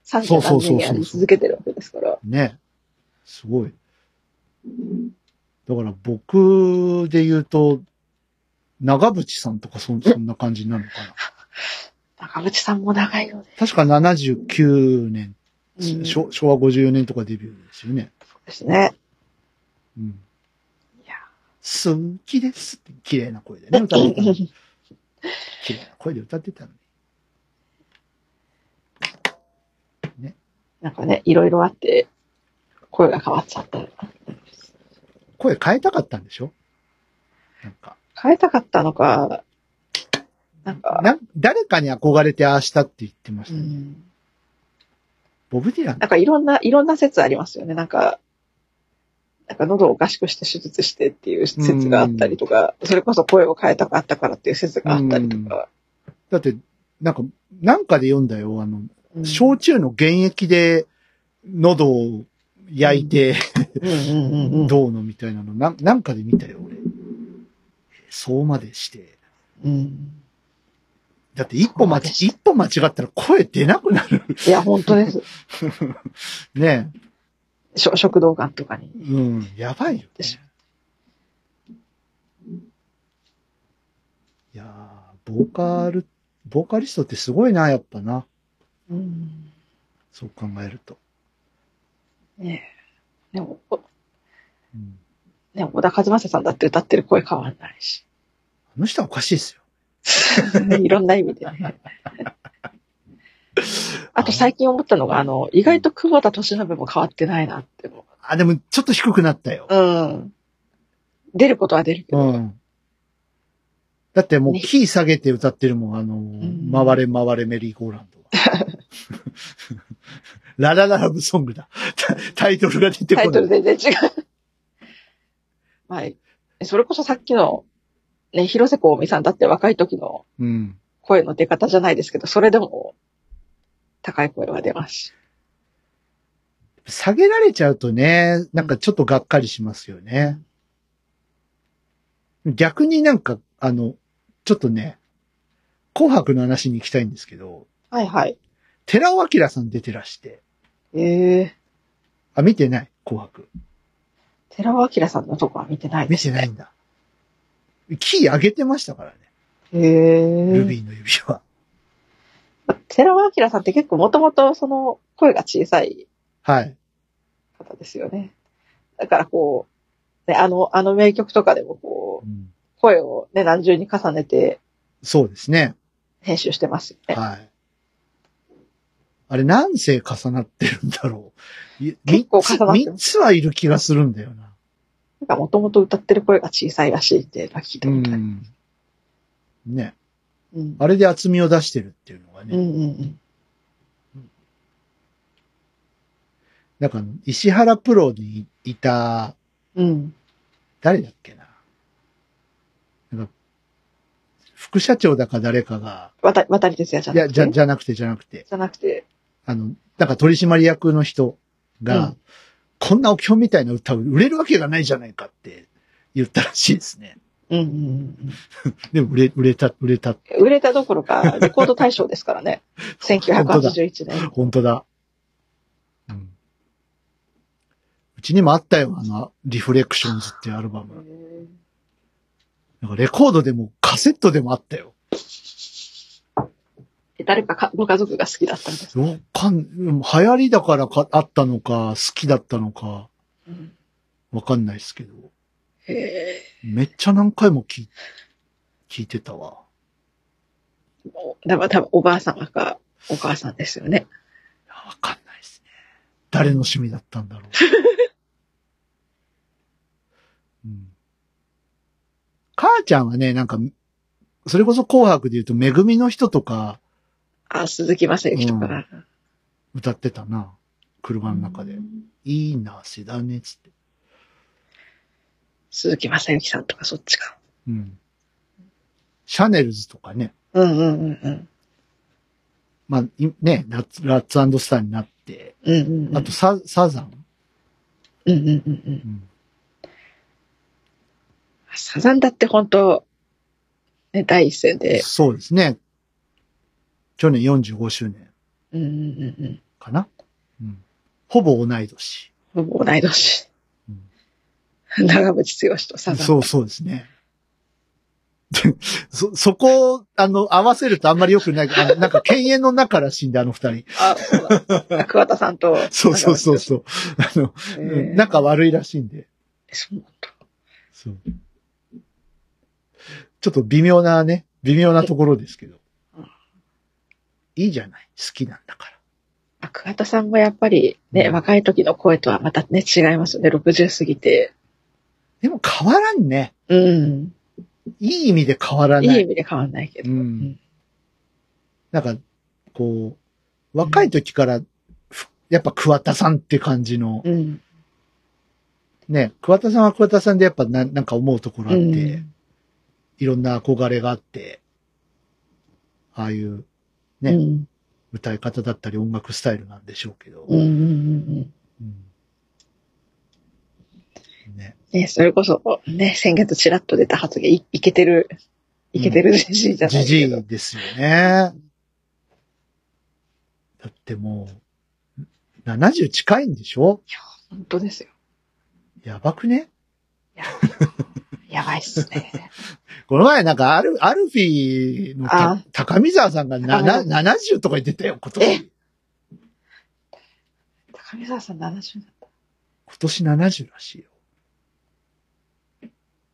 30何年やり続けてるわけですから。ね。すごい。だから僕で言うと、長渕さんとかそそんな感じになるのかな。中渕さんも長いよね。確か79年、うん昭昭和54年とかデビューですよね。ですね。うん。いや。好きですって綺麗な声でね、歌ってたの。綺麗な声で歌ってたのに。なんかね、いろいろあって、声が変わっちゃった。声変えたかったんでしょ？なんか。変えたかったのか、なんか、な誰かに憧れてああしたって言ってましうたね。ん、ボブ・ディランなんかいろんな、いろんな説ありますよね。なんか、なんか喉をおかしくして手術してっていう説があったりとか、それこそ声を変えたかったからっていう説があったりとか。だって、なんか、なんかで読んだよ。あの、うん焼酎の原液で喉を焼いて、どうのみたいなの、なんなんかで見たよ、俺。そうまでして。うん。だって一歩間ち、そうで一歩間違ったら声出なくなる。いや、本当です。ねしょ食道がんとかに。うん、やばいよ、ねでし。いやー、ボーカル、ボーカリストってすごいな、やっぱな。うん。そう考えると。ねえ。でも、おうん、ね、小田和正さんだって歌ってる声変わんないし。あの人はおかしいですよ。いろんな意味でね。あと最近思ったのが、あの、意外と久保田敏信も変わってないなって思あ、でもちょっと低くなったよ。う。うん。出ることは出るけど。うん。だってもうねキー下げて歌ってるもん、あの、ん回れ回れメリーゴーランドは。ララララブソングだ。タ タイトルが出てこない。タイトル全然違う。まあ、それこそさっきの、ね、広瀬香美さんだって若い時のうん。声の出方じゃないですけど、それでも高い声は出ますし。下げられちゃうとね、なんかちょっとがっかりしますよね。逆になんか、あの、ちょっとね、紅白の話に行きたいんですけど、はいはい。寺尾明さん出てらして、ええあ、見てない紅白。寺尾明さんのとこは見てないで見。てないんだ。キー上げてましたからね。へえルビーの指輪。寺尾明さんって結構もともとその声が小さいはい。方ですよね。だからこう、ね、あの、あの名曲とかでもこう、うん声をね、何重に重ねてそうですね。編集してますよね。はい。あれ何世重なってるんだろう。い結構重なってます三つはいる気がするんだよな。なんかもともと歌ってる声が小さいらしいって聞いたうことあ。ね。うん。あれで厚みを出してるっていうのがね。うんうんうん。なんか、石原プロにいた、うん。誰だっけな。なんか、副社長だか誰かが、渡渡り哲也じゃいや、なくて。じゃ、じゃなくてじゃなくて、じゃなくて。あの、なんか取締役の人が、うんこんなお経みたいな歌を売れるわけがないじゃないかって言ったらしいですね。うんうんうん でも売れ、売れた、売れた。うん。売れたどころか、レコード大賞ですからね。1981年。本当だ。うん。うちにもあったよ、あの、リフレクションズっていうアルバム。なんかレコードでもカセットでもあったよ。え誰かかご家族が好きだったんですか、わかん、流行りだからかあったのか、好きだったのか、うんわかんないですけど。へえ。めっちゃ何回も聞い聞いてたわ。もうだから多分おばあ様かお母さんですよね。わかんないですね。誰の趣味だったんだろう。うん、母ちゃんはね、なんか、それこそ紅白で言うと、めぐみの人とかあ、鈴木正幸とか。歌ってたな。車の中で。いいな、せだね、つって。鈴木正幸さんとかそっちか。うん。シャネルズとかね。うんうんうんうん。まあ、いね、ラッツラッツスターになって、うんうんうん。あとサ、サザン。うんうんうんうん。うん。サザンだって本当ね、第一線で。そうですね。去年45周年うんうんうんうん。かな？うん。ほぼ同い年。ほぼ同い年。うん長渕剛とサザン。そうそうですね。で そ、そこを、あの、合わせるとあんまり良くない。あのなんか、犬猿の中らしいんで、あの二人。あ、そうだ。桑田さんと。そうそうそうそう。あの、ううん仲悪いらしいんで。そうなんだ。そう。ちょっと微妙なね、微妙なところですけどうん。いいじゃない。好きなんだから。あ桑田さんもやっぱりね、うん若い時の声とはまたね、違いますよね。60過ぎて。でも変わらんね。うん。いい意味で変わらいないい。意味で変わんないけど。ううんん。なんか、こう、若い時から、ふやっぱ桑田さんって感じの、うん。ね、桑田さんは桑田さんでやっぱななんか思うところあって、うんいろんな憧れがあって、ああいうね、うん。歌い方だったり音楽スタイルなんでしょうけど、うんうんうんうん。うんね、ね、それこそ、ね、先月チラッと出た発言、いいけてる、いけてるじじいじゃないじじ。いですよね。だってもう、70近いんでしょ？本当ですよ。やばくね？ややばいっすね。この前なんかアル、アルフィーの高見沢さんがなな高70とか言ってたよ、今年。高見沢さん70だった。今年70らしいよ。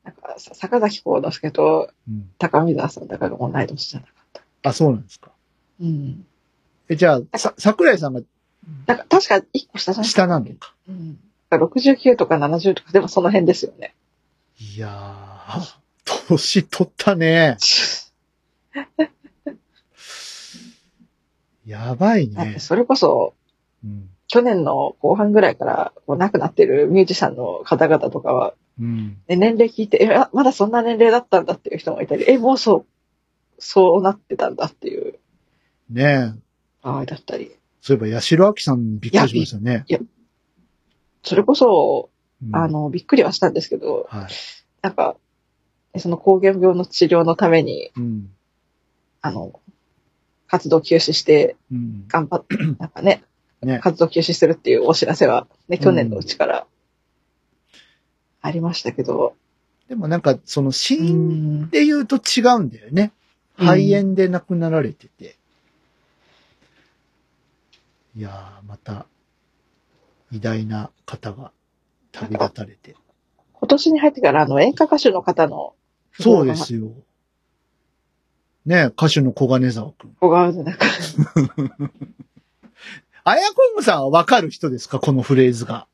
なんか、さ坂崎幸之助とうん。高見沢さんだから同い年じゃなかった。あ、そうなんですか。うん。え、じゃあ、さ、桜井さんがなんか、確か1個下じゃない？下なのか。うん。69とか70とか、でもその辺ですよね。いやー、年取ったね。やばいね。それこそ、うん。去年の後半ぐらいからこう亡くなってるミュージシャンの方々とかは、うん。ね、年齢聞いて、え、あまだそんな年齢だったんだっていう人もいたり、え、もうそう、そうなってたんだっていうねえ。場合だったり。そういえば、八代亜紀さんびっくりしましたね。それこそ、うんあ、の、びっくりはしたんですけど、はい。なんか、その膠原病の治療のために、うん。あの、活動休止して、うん。頑張って、なんかね、ね。活動休止するっていうお知らせは、ね、去年のうちからありましたけど、でもなんか、その死う因ん、で言うと違うんだよね。うん肺炎で亡くなられてて。いやー、また、偉大な方が旅立たれて。今年に入ってからあの演歌歌手の方の、そうですよ。ね歌手の小金沢くん。小川でなんか、あやこんぐさんはわかる人ですか？このフレーズが。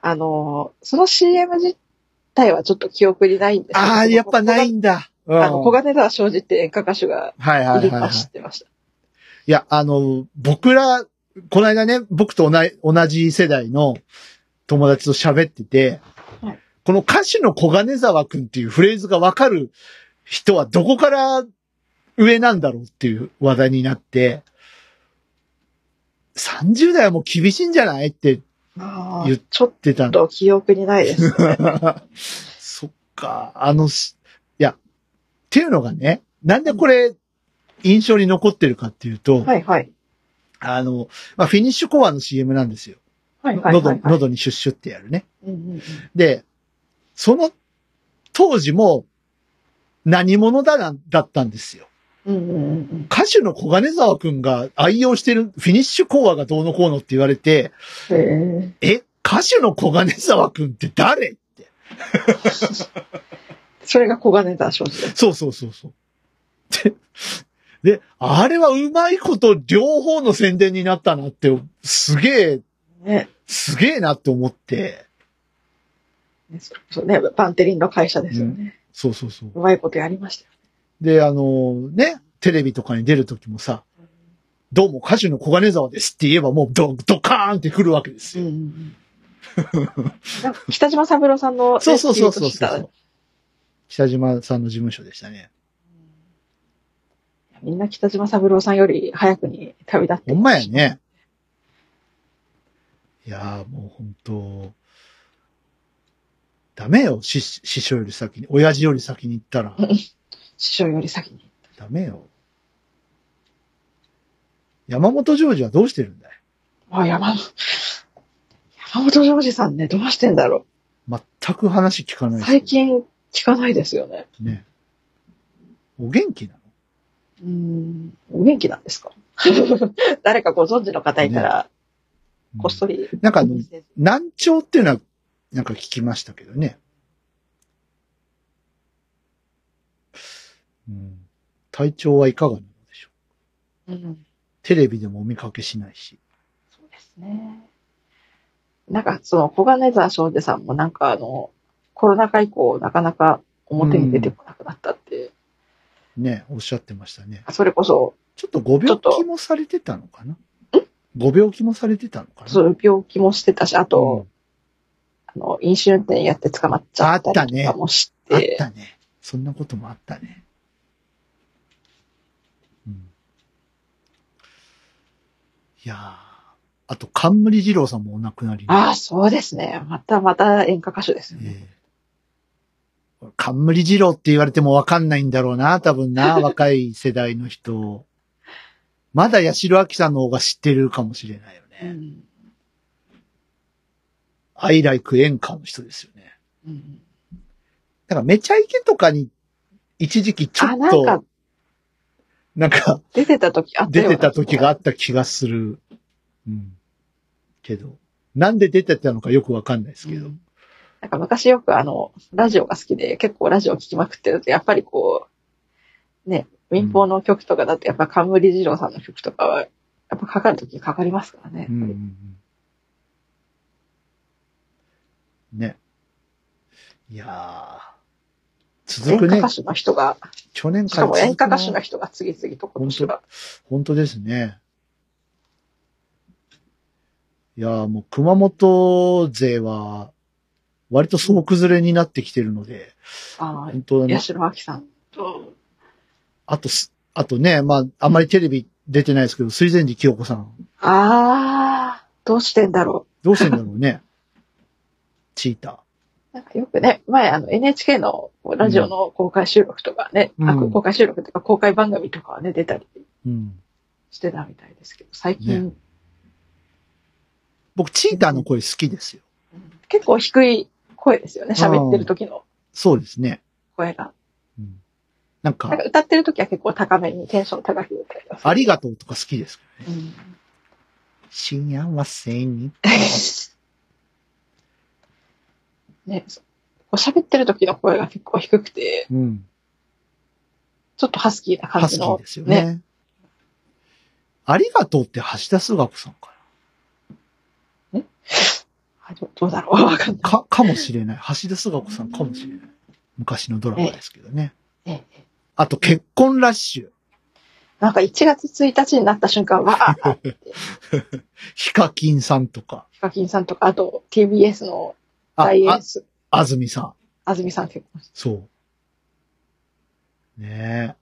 あの、その CM 自体はちょっと記憶にないんですけどああ、やっぱないんだ。うんあの、小金沢庄司って演歌歌手がはいはいいは知ってました。いや、あの、僕ら、この間ね、僕と同じ世代の友達と喋ってて、はいこの歌手の小金沢くんっていうフレーズがわかる人はどこから上なんだろうっていう話題になって、30代はもう厳しいんじゃないって言っあーちょっと記憶にないです。そっか、あのし、いや、っていうのがね、なんでこれ、印象に残ってるかっていうと、はいはい。あの、まあ、フィニッシュコアの CM なんですよ。はいはいはい、喉、はい。喉にシュッシュってやるね。うんうんうんで、その当時も何者だな、だったんですよ。うんうんうん歌手の小金沢くんが愛用してるフィニッシュコアがどうのこうのって言われて、え、歌手の小金沢くんって誰って。ー それが小金沢庄司です。そうそうそうそう。で、で、あれはうまいこと両方の宣伝になったなって、すげえ、ね。すげえなって思って、ねそうね、バンテリンの会社ですよね。そうそうそう。うまいことやりましたよ。で、あのね、テレビとかに出るときもさ、どうも歌手の小金沢ですって言えばもうドドカーンって来るわけですよ。うん北島三郎さんの、ね、そうそうそうそうそう。北島さんの事務所でしたね。みんな北島三郎さんより早くに旅立ってほんまや。ね。いやーもう本当ダメよ、師師匠より先に、親父より先に行ったら。師匠より先に。ダメよ。山本ジョージはどうしてるんだい？あ、山本、山本ジョージさんね、どうしてんだろ全く話聞かなう。い。最。近聞かないですよね。ね。お元気なの？うーん、お元気なんですか？誰かご存知の方いたら、こっそり。なんか難聴っていうのは、なんか聞きましたけどね。うん、体調はいかがなのでしょううん、テレビでもお見かけしないし。そうですね。なんか、その、小金沢庄司さんもなんかあの、コロナ禍以降、なかなか表に出てこなくなったって、ね、おっしゃってましたね。それこそ、ちょっとご病気もされてたのかなご病気もされてたのかな？そう病気もしてたし、あと、うんあの、飲酒運転やって捕まっちゃったりとかもし、あってたね。そんなこともあったね。うん。いやーあと、冠二郎さんもお亡くなりに。ああ、そうですね。またまた演歌歌手ですよね。ええ冠二郎って言われてもわかんないんだろうな、多分な、若い世代の人。まだ八代亜紀さんの方が知ってるかもしれないよね。うんアイライク演歌の人ですよね。うんだからめちゃイケとかに一時期ちょあ、っとなんか、、なんか出てた時あった出てた時があった気がする。うん。けど、なんで出てたのかよくわかんないですけど。うんなんか昔よくあの、ラジオが好きで結構ラジオ聞きまくってると、やっぱりこう、ね、民放の曲とかだとやっぱ冠二郎さんの曲とかは、やっぱかかる時かかりますからね。うんうんうん。ね。いやー続くね演歌歌。手の人が、去年しかも演歌歌手のの人が次々と今年は。本当ですね。いやーもう熊本勢は、割と総崩れになってきてるので、ああ、本当ね、八代亜紀さんと、あとす、あとね、まあ、あんまりテレビ出てないですけど、水前寺清子さん。ああ、どうしてんだろどうするんだろうね。チータなんかよくね、前あの NHK のラジオの公開収録とかね、うんあ公開収録とか公開番組とかはね、出たりー。うん。してたみたいですけど、最近、僕、チーターの声好きですよ。結構低い声ですよね、喋ってる時のそうですね。声が。うん、なんかなんか、歌ってる時は結構高めにテンション高く歌います。ありがとうとか好きですけどね。うん 幸せに。ね、喋ってる時の声が結構低くて、うん。ちょっとハスキーな感ハスじの。キーですよね。ありがとうって橋田壽賀子さんかあどどうだろうわかんない。な。か、かもしれない。橋田壽賀子さんかもしれない。昔のドラマですけどね。ええあと、結婚ラッシュ。なんか1月1日になった瞬間は、あって、ヒカキンさんとか。ヒカキンさんとか、あと TBS のあ、あ大エー、ス、あずみさん。安住さん結婚しそう。ねえ。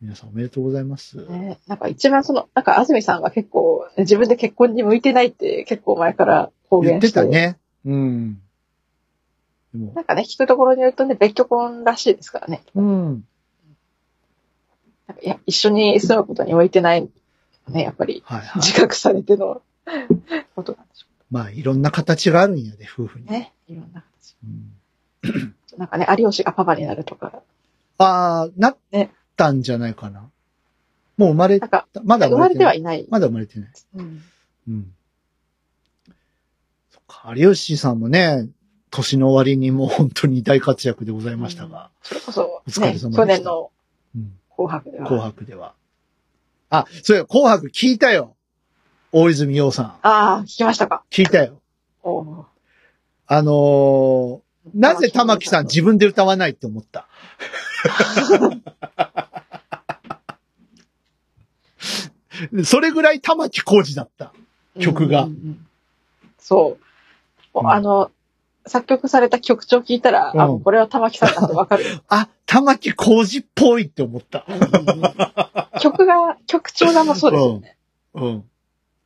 皆さんおめでとうございます。てね。なんか一番その、なんか安住さんが結構、自分で結婚に向いてないって結構前から公言って言して。たね。うん。なんかね、聞くところによるとね、別居婚らしいですからね。うん。なんかいや、一緒に住むことに向いてない、ね、やっぱりはいはい。自覚されてのことなんでしょまあ、いろんな形があるんやで、夫婦に。うね。いろんな形。うん、なんかね、有吉がパパになるとか、ああ、なったんじゃないかな。もう生まれた、まだ生まれ生まれてはいない。まだ生まれてない。うんうん。そっか、有吉さんもね、年の終わりにもう本当に大活躍でございましたが、それこそ、お疲れ様ね、でした去年のうん、紅白では。紅白では。あ、そうや、紅白聞いたよ。大泉洋さん。ああ、聞きましたか。聞いたよ。おーあのー、なぜ玉木さん自分で歌わないって思った？それぐらい玉木浩二だった。曲がうんうんうんそう。うんあの、作曲された曲調聞いたら、あ、うんもうこれは玉木さんだとわかる。あ、玉木浩二っぽいって思った。曲が、曲調がもそうですよね。うん。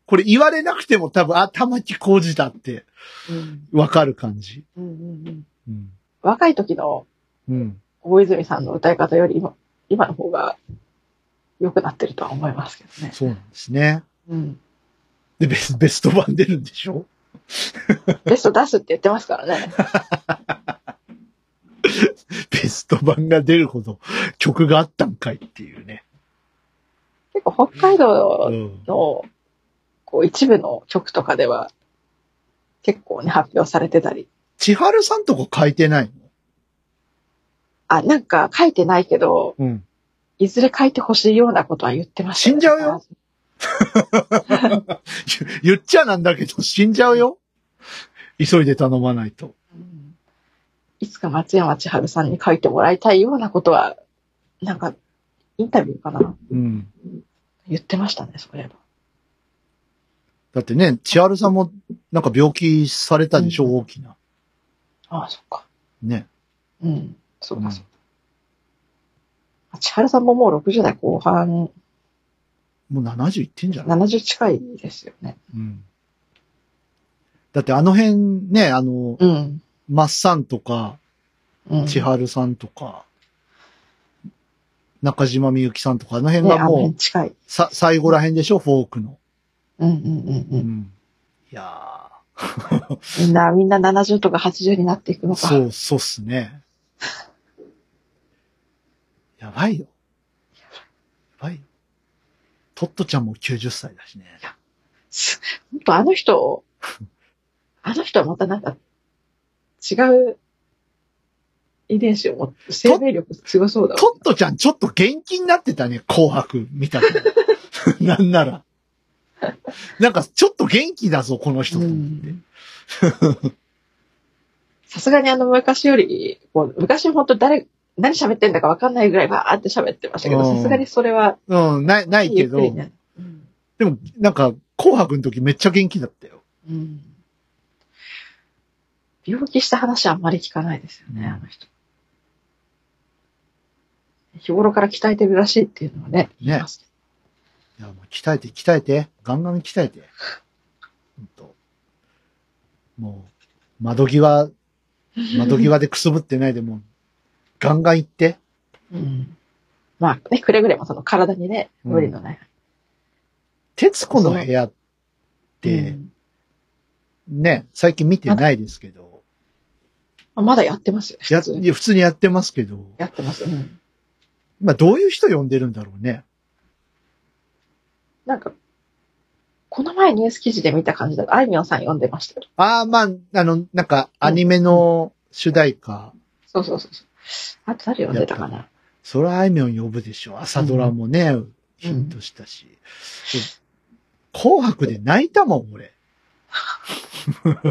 これ言われなくても多分、あ、玉木浩二だってうんわかる感じ。うんうんうんうん。若い時のうん。大泉さんの歌い方より今、今の方が良くなってるとは思いますけどね。そうなんですね。うん。で、ベスベスト版出るんでしょ？ベスト出すって言ってますからね。ベスト版が出るほど曲があったんかいっていうね。結構北海道うん。の、こう一部の曲とかでは、結構ね、発表されてたり。千春さんとか書いてないあ、なんか書いてないけど、のうん。いずれ書いてほしいようなことは言ってました、死んじゃうよ。言っちゃなんだけど死んじゃうよ。急いで頼まないと。うんいつか松山千春さんに書いてもらいたいようなことは、なんか、インタビューかなうん。言ってましたね、そういえば。だってね、千春さんもなんか病気されたでしょ、うん大きな。ああ、そっか。ね。うん。そううんだそうだ。千春さんももう60代後半、もう70いってんじゃない？70近いですよね。うん。だってあの辺ね、あの、うん。マッサンとか、うん。千春さんとか、中島みゆきさんとか、あの辺がもう、辺近い。さ、最後ら辺でしょ、フォークの。うんうんうんううん。ん。いやみんな、みんな70とか80になっていくのー、か。そう、そうっすね。やばいよ。トットちゃんも90歳だしね。本当あの人、あの人はまたなんか、違う遺伝子を持って、生命力強そうだわ。トットちゃんちょっと元気になってたね、紅白見たけど。なんなら。なんかちょっと元気だぞ、この人とう思って。んさすがにあの昔より、こう昔本当誰、何喋ってんだか分かんないぐらいバーって喋ってましたけど、うん。さすがにそれは、うん、ない、ないけど、ね。うん。でも、なんか、紅白の時めっちゃ元気だったよ。うん。病気した話はあんまり聞かないですよね、うん。あの人。日頃から鍛えてるらしいっていうのはね、言いや、もう鍛えて、鍛えて、ガンガン鍛えて。ほんと。もう、窓際、窓際でくすぶってないでもう、ガンガン行って。うん。まあね、くれぐれもその体にね、うん無理のない。徹子の部屋って、ね、最近見てないですけど、あまだやってますよ。や、普通にいや普通にやってますけど、やってます。うん。まあどういう人呼んでるんだろうね。なんか、この前ニュース記事で見た感じだと、あいみょんさん読んでましたよ。ああ、まあ、あの、なんか、アニメの主題歌、そうそうそうそう。あと誰読んでたかな？それはあいみょん呼ぶでしょ。朝ドラもね、ヒントしたし。紅白で泣いたもん、俺。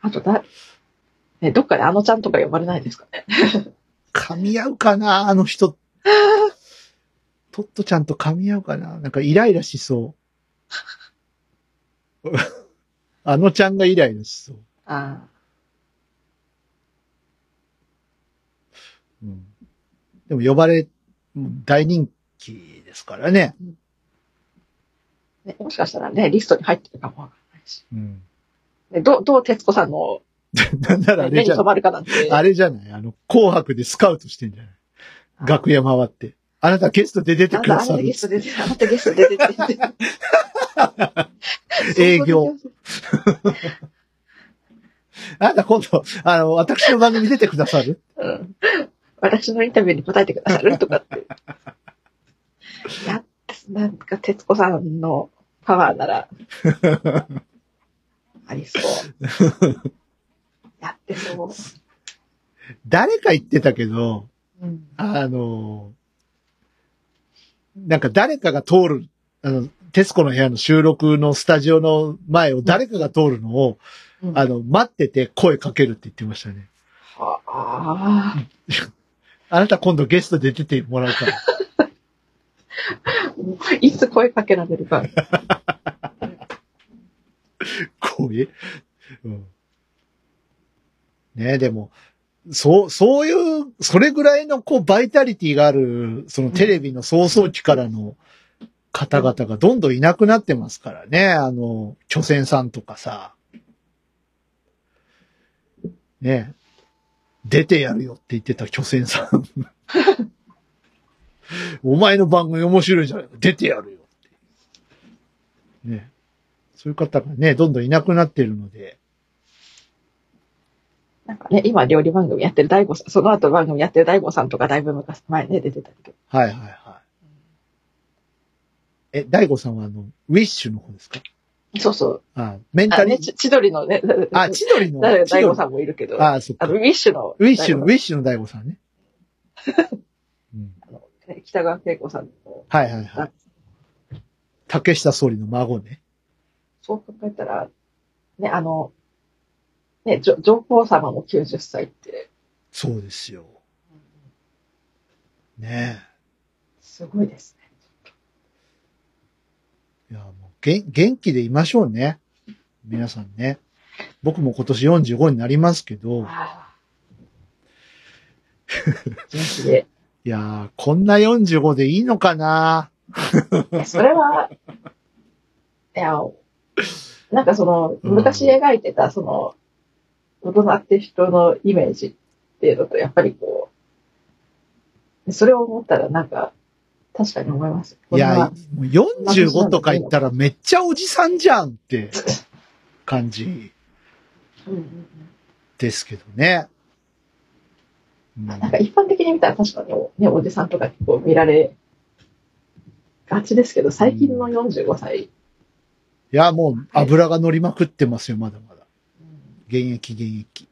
あとだ、ね、どっかであのちゃんとか呼ばれないですかね？噛み合うかな、あの人。トットちゃんと噛み合うかな。なんかイライラしそう。あのちゃんがイライラしそう。あうん、でも呼ばれ、大人気ですからね。あ、ね。もしかしたらね、リストに入ってるかもわからないし。うん。ね、どう、どう徹子さんの なんならあれじゃないかなんて。あれじゃないあの、紅白でスカウトしてんじゃない楽屋回って。あなたゲストで出てくださるあなたゲ。スト出て、あなたゲスト出てって。営業。あなた今度、あの、私の番組出てくださる？うん。私のインタビューに答えてくださる？とかって。やっ、なんか、徹子さんのパワーなら、ありそう。やってそう。誰か言ってたけど、うん。あの、なんか誰かが通る、あの、徹子の部屋の収録のスタジオの前を誰かが通るのを、うんあの、待ってて声かけるって言ってましたね。はあ。あなた今度ゲストで出てもらうから。いつ声かけられるか。声？うん。ねでも、そう、そういう、それぐらいのこう、バイタリティがある、そのテレビの創創期からの方々がどんどんいなくなってますからね。あの、巨船さんとかさ。ね出てやるよって言ってた巨船さん。お前の番組面白いじゃないか。出てやるよって。ねそういう方がね、どんどんいなくなってるので。なんかね、今料理番組やってる大悟さん、その後番組やってる大悟さんとかだいぶ昔、前ね、出てたけど。はいはいはい。え、大悟さんはあの、ウィッシュの方ですか？そうそう。あ、メンあね、タリち千鳥のね、あ、千鳥の？誰大悟さん。んもいるけど、あ、そっか。あの、ウウィッシュの。ィッシュの、ウィッシュの大悟さんね。うん、さんのね北川景子さんの。はいはいはい。竹下総理の孫ね。そう考えたら、ね、あの、ね、上上皇様も90歳って、そうですよ。ねすごいですね。え。いや、もう、元気でいましょうね。皆さんね。僕も今年45になりますけど、元気で。いやー、こんな45でいいのかな？それは、いや、なんかその、うん昔描いてた、その、大人って人のイメージっていうのと、やっぱりこう、それを思ったらなんか、確かに思います。いや、こんなもう45とか言ったらめっちゃおじさんじゃんって感じですけどね。うんなんか一般的に見たら確かにね、おじさんとか結構見られがちですけど、最近の45歳、いや、もう油が乗りまくってますよ、まだまだ。現役、現役。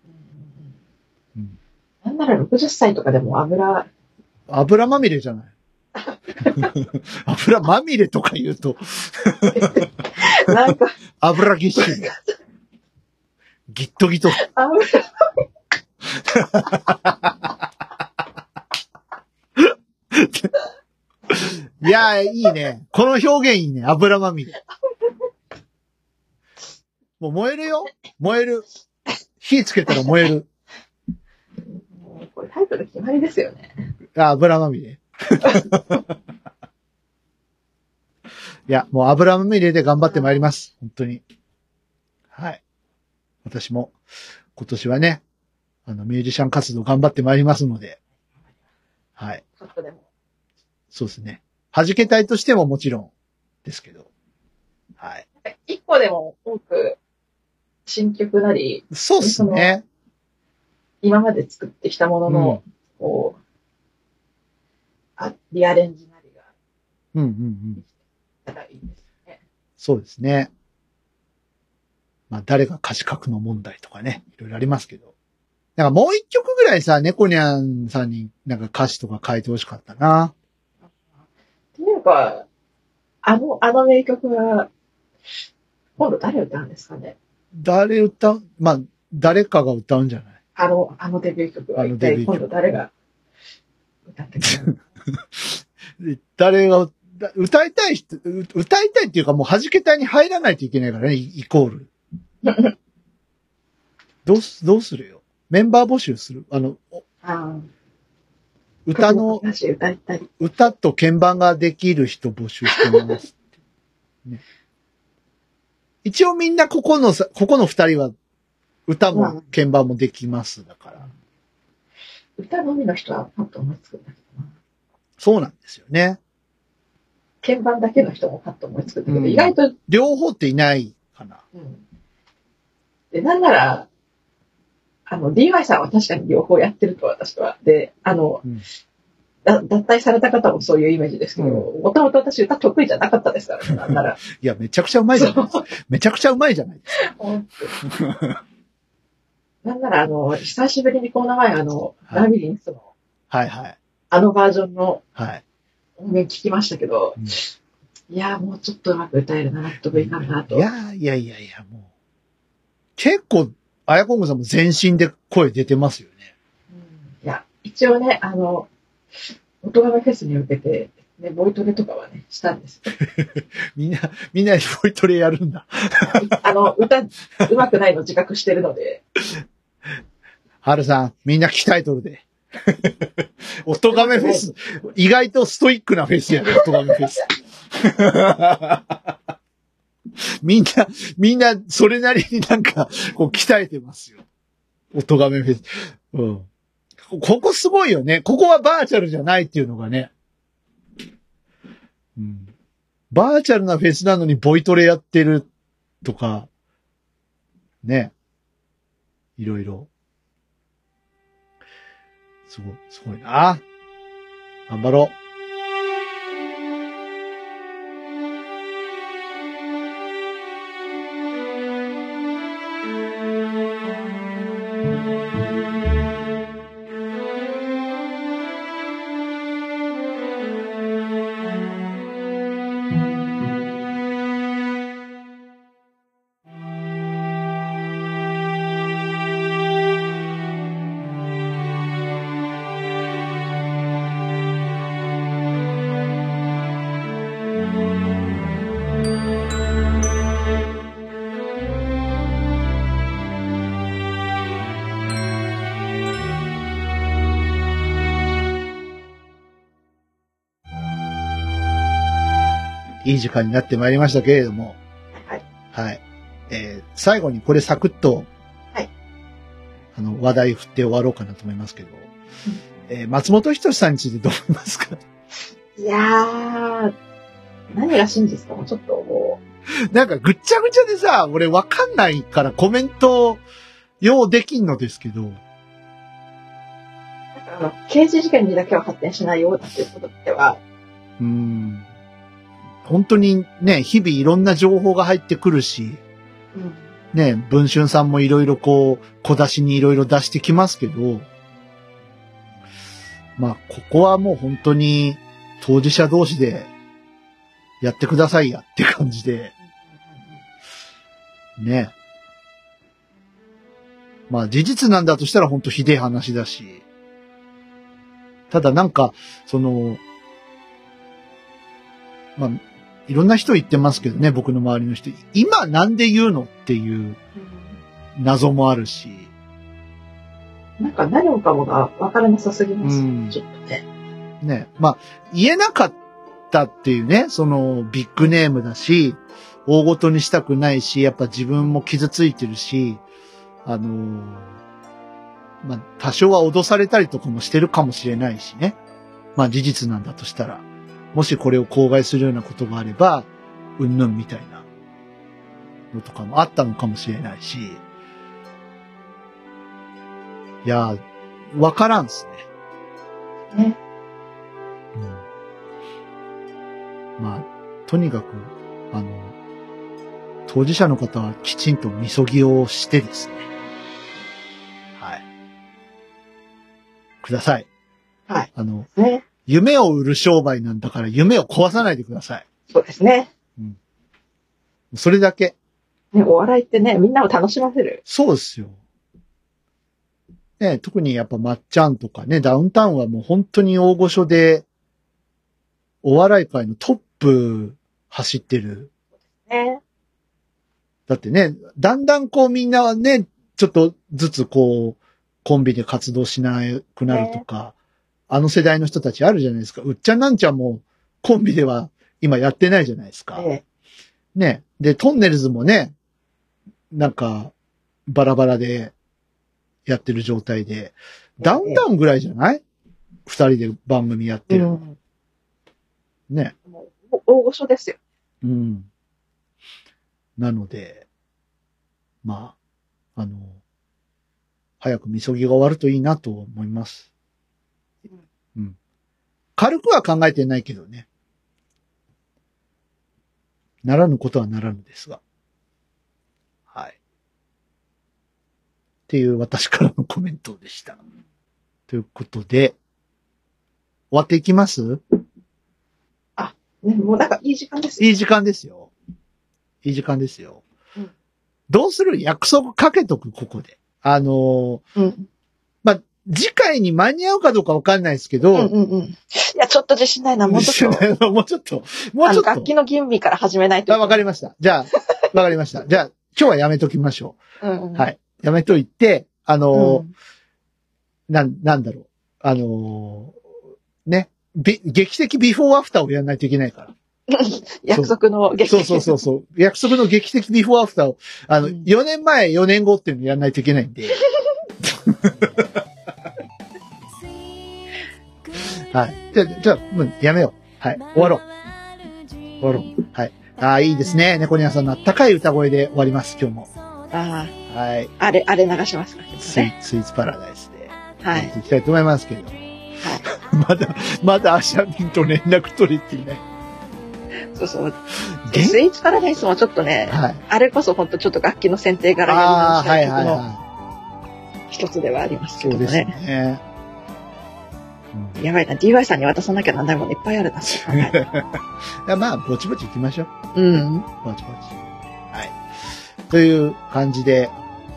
うんなんなら60歳とかでも油、油まみれじゃない？油まみれとか言うと、なんか油ぎっしり。ギットギト。油、いや、いいね。この表現いいね。油まみれ。もう燃えるよ。燃える。火つけたら燃える。もうこれタイトル決まりですよね。あ、油まみれ。いや、もう油まみれで頑張ってまいります。本当に。はい。私も今年はね、あの、ミュージシャン活動頑張ってまいりますので、はい。そうですね。弾け隊としてももちろんですけど、はい。一個でも多く新曲なり、そうですね。今まで作ってきたものの、こう、あ、リアレンジなりがうんうんうん。たらいいですね。そうですね。まあ、誰が歌詞書くの問題とかね、いろいろありますけど。なんかもう一曲ぐらいさ、猫ニャンさんになんか歌詞とか書いてほしかったな。っていうか、あの、あの名曲は、今度誰歌うんですかね？誰歌う、まあ、誰かが歌うんじゃない？あの、あのデビュー曲はあのデビュー曲今度誰が歌ってくるで誰が、だ歌いたい人、う歌いたいっていうかもう弾け隊に入らないといけないからね、イイコール。どうす、どうするよ？メンバー募集する？あの、おあ歌の、歌と鍵盤ができる人募集してます ね。一応みんなここのさ、ここの二人は歌も鍵盤もできます。だから。歌のみの人はパッと思いつくんだけどな。そうなんですよね。鍵盤だけの人もパッと思いつくんだけど、うん意外と、両方っていないかな。うん。で、なんなら、あの、DY さんは確かに両方やってると私は。で、あの、うんだ脱退された方もそういうイメージですけど、うもともと私歌得意じゃなかったですからね、なんなら。いや、めちゃくちゃうまいじゃないですか。めちゃくちゃうまいじゃないですか。なんなら、あの、久しぶりにこの前、あの、はいラビリンスの、はいはい。あのバージョンのはい。音源聞きましたけど、うんいやー、もうちょっとうまく歌えるな、納得いかんなと。いやいやいやいや、もう。結構、あやこんぐさんも全身で声出てますよね。うんいや、一応ね、あの、音楽フェスに向けて、ね、ボイトレとかはね、したんですよ。みんな、みんなでボイトレやるんだ。あの、歌、うまくないの自覚してるので、はるさん、みんな鍛えとるで。音ガメフェス。意外とストイックなフェスやね、音ガメフェス。みんな、みんな、それなりになんか、こう、鍛えてますよ。音ガメフェス。うん。こここすごいよね。ここはバーチャルじゃないっていうのがね。うん。バーチャルなフェスなのにボイトレやってるとか、ね。いろいろ。すごい、すごいな。頑張ろう。いい時間になってまいりましたけれども。はい。はい。えー最後にこれサクッと、はい。あの、話題振って終わろうかなと思いますけど、えー松本人志さんについてどう思いますか？いやー、何が真実か？もちょっともなんかぐっちゃぐちゃでさ、俺わかんないからコメント用できんのですけど、う、なんかあの、刑事事件にだけは発展しないようだということでは、うーん。本当にね、日々いろんな情報が入ってくるし、うん、ね、文春さんもいろいろこう、小出しにいろいろ出してきますけど、まあ、ここはもう本当に当事者同士でやってくださいやって感じで、ね。まあ事実なんだとしたら本当ひでえ話だし、ただなんか、その、まあ、いろんな人言ってますけどね、僕の周りの人。今なんで言うのっていう謎もあるし、なんか何もかもが分からなさすぎます、うんちょっとね。ね。まあ、言えなかったっていうね、そのビッグネームだし、大ごとにしたくないし、やっぱ自分も傷ついてるし、あのーまあ、多少は脅されたりとかもしてるかもしれないしね。まあ事実なんだとしたら、もしこれを口外するようなことがあれば、うんぬんみたいなのとかもあったのかもしれないし、いや、わからんっすね。ね。うんまあ、とにかく、あの、当事者の方はきちんとみそぎをしてですね。はい。ください。はい。あの、ね。夢を売る商売なんだから夢を壊さないでください。そうですね。それだけ。ね、お笑いってね、みんなを楽しませる。そうですよ。ね、特にやっぱまっちゃんとかね、ダウンタウンはもう本当に大御所で、お笑い界のトップ走ってるね。だってね、だんだんこうみんなはね、ちょっとずつこう、コンビで活動しなくなるとか、あの世代の人たちあるじゃないですか。うっちゃんなんちゃんもコンビでは今やってないじゃないですか。えね。で、トンネルズもね、なんか、バラバラでやってる状態で、ダウンタウンぐらいじゃない？二人で番組やっえてる。うん。ね。もう大御所ですよ。うん。なので、まあ、あの、早くみそぎが終わるといいなと思います。うん。軽くは考えてないけどね。ならぬことはならぬですが。はい。っていう私からのコメントでした。ということで、終わっていきます？ね、もうなんかいい時間です。いい時間ですよ。いい時間ですよ。うんどうする？約束かけとく、ここで。あのーうん。まあ、次回に間に合うかどうかわかんないですけど、うんうんうん。いや、ちょっと自信ないな。もうちょっと。もうちょっと、もうちょっと。楽器の吟味から始めないと。あわかりました。じゃあ、わかりました。じゃあ、今日はやめときましょうんうん。う。はい。やめといて、あのーうんなん、なんだろう。あのーね。び劇的ビフォーアフターをやらないといけないから。約束の劇そうそうそうそう。約束の劇的ビフォーアフターを、あの、うん4年前、4年後っていうのやらないといけないんで。はい。じゃあ、じゃあ、もうやめよう。はい。終わろう。終わろう。はい。ああ、いいですね。猫ニャンさんのあったかい歌声で終わります、今日も。あはい。あ、あれ、あれ流しますか？スイね。スイーツパラダイスで。はい。いきたいと思いますけど。まだ、まだアシャミンと連絡取りっていうね。そうそう。元スイーツパラダイスもちょっとね、はい。あれこそ本当ちょっと楽器の選定からああ、やり直したい曲のはいはいは一つではありますい。そうですけどね。ね。うんやばいな、DY さんに渡さなきゃなんないものいっぱいあるな。いやまあ、ぼちぼち行きましょう。うん。ぼちぼち。はい。という感じで、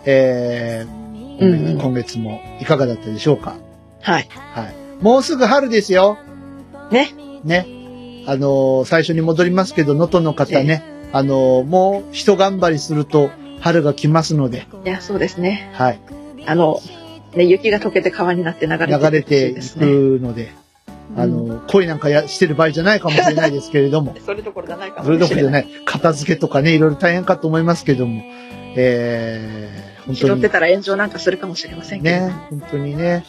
えー、うんうん今月もいかがだったでしょうか？はい。はい。もうすぐ春ですよ。ね。ね。あのー最初に戻りますけど、能登の方ね、あのーもう一頑張りすると春が来ますので、いや、そうですね。はい。あの、ね、雪が溶けて川になって流れて流れていくいので。あのー恋なんかやしてる場合じゃないかもしれないですけれども うん、それどころじゃないかもそれどこしれない。ろでね、片付けとかね、いろいろ大変かと思いますけども、えー、本当に拾ってたら炎上なんかするかもしれませんけど。ね、本当にね、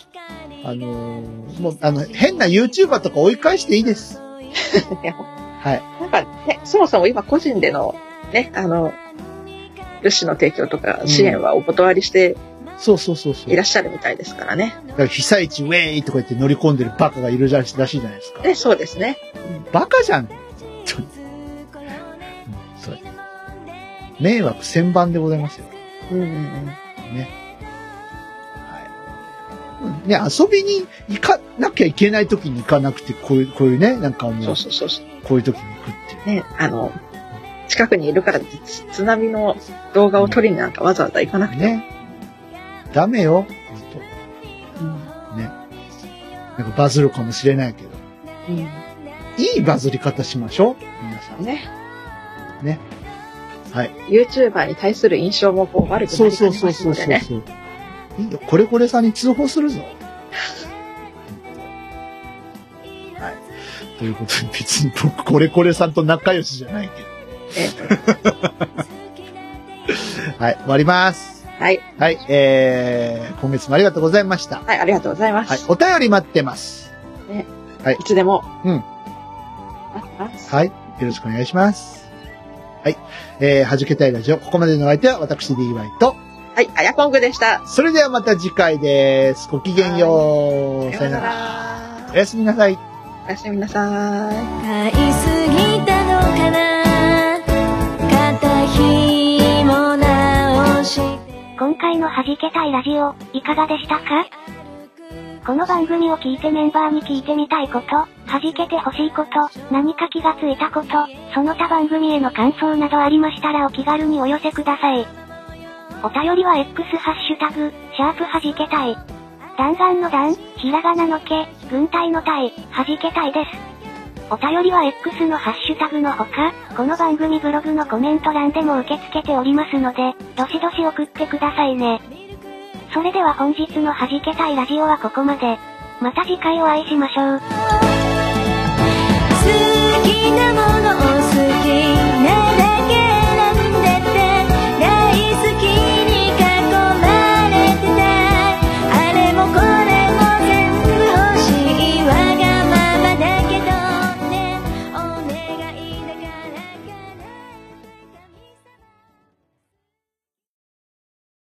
あのーもう、あの、変な YouTuber とか追い返していいです。ねはい。なんかね、そもそも今個人での、ね、あの、物資の提供とか支援はお断りしてそうそうそうそう。いらっしゃるみたいですからね。だから被災地ウェイとか言って乗り込んでるバカがいるらしいらしいじゃないですか。ね、そうですね。バカじゃん。ちょうんそう迷惑千番でございますよ。うんうんうん。はい。うんね、遊びに行かなきゃいけない時に行かなくて、こういう、こういうね、なんかもそうう、そうそうそう。こういう時に行くっていう。ね、あの、近くにいるからつ津波の動画を撮りになんかわざわざ行かなくて。ね。ダメよ。うん本当ね。なんかバズるかもしれないけど。うんいいバズり方しましょう。皆さん。ね。ね。はい。YouTuber に対する印象もこう悪くなそうりかねそうそうそうますのでね。そうそう。いいよ。これこれさんに通報するぞ。はい。ということで、別に僕、これこれさんと仲良しじゃないけど。え はい。終わります。はい。はい、えー、今月もありがとうございました。はい、ありがとうございまはいす。、お便り待ってます。いつでも。うん待ってます。はい。よろしくお願いします。はい。えー、はじけたいラジオ、ここまでのお相手は私 DY と、はい、あやこんぐでした。それではまた次回です。ごきげんよう。さよなら。らお。やすみなさい。おやすみなさい。今回の弾けたいラジオ、いかがでしたか？この番組を聞いてメンバーに聞いてみたいこと、弾けてほしいこと、何か気がついたこと、その他番組への感想などありましたらお気軽にお寄せください。お便りは X ハッシュタグ、シャープ弾けたい。弾丸の弾、ひらがなのけ、軍隊の隊、弾けたいです。お便りは X のハッシュタグのほか、この番組ブログのコメント欄でも受け付けておりますので、どしどし送ってくださいね。それでは本日の弾けたいラジオはここまで。また次回お会いしましょう。好きなものを好きな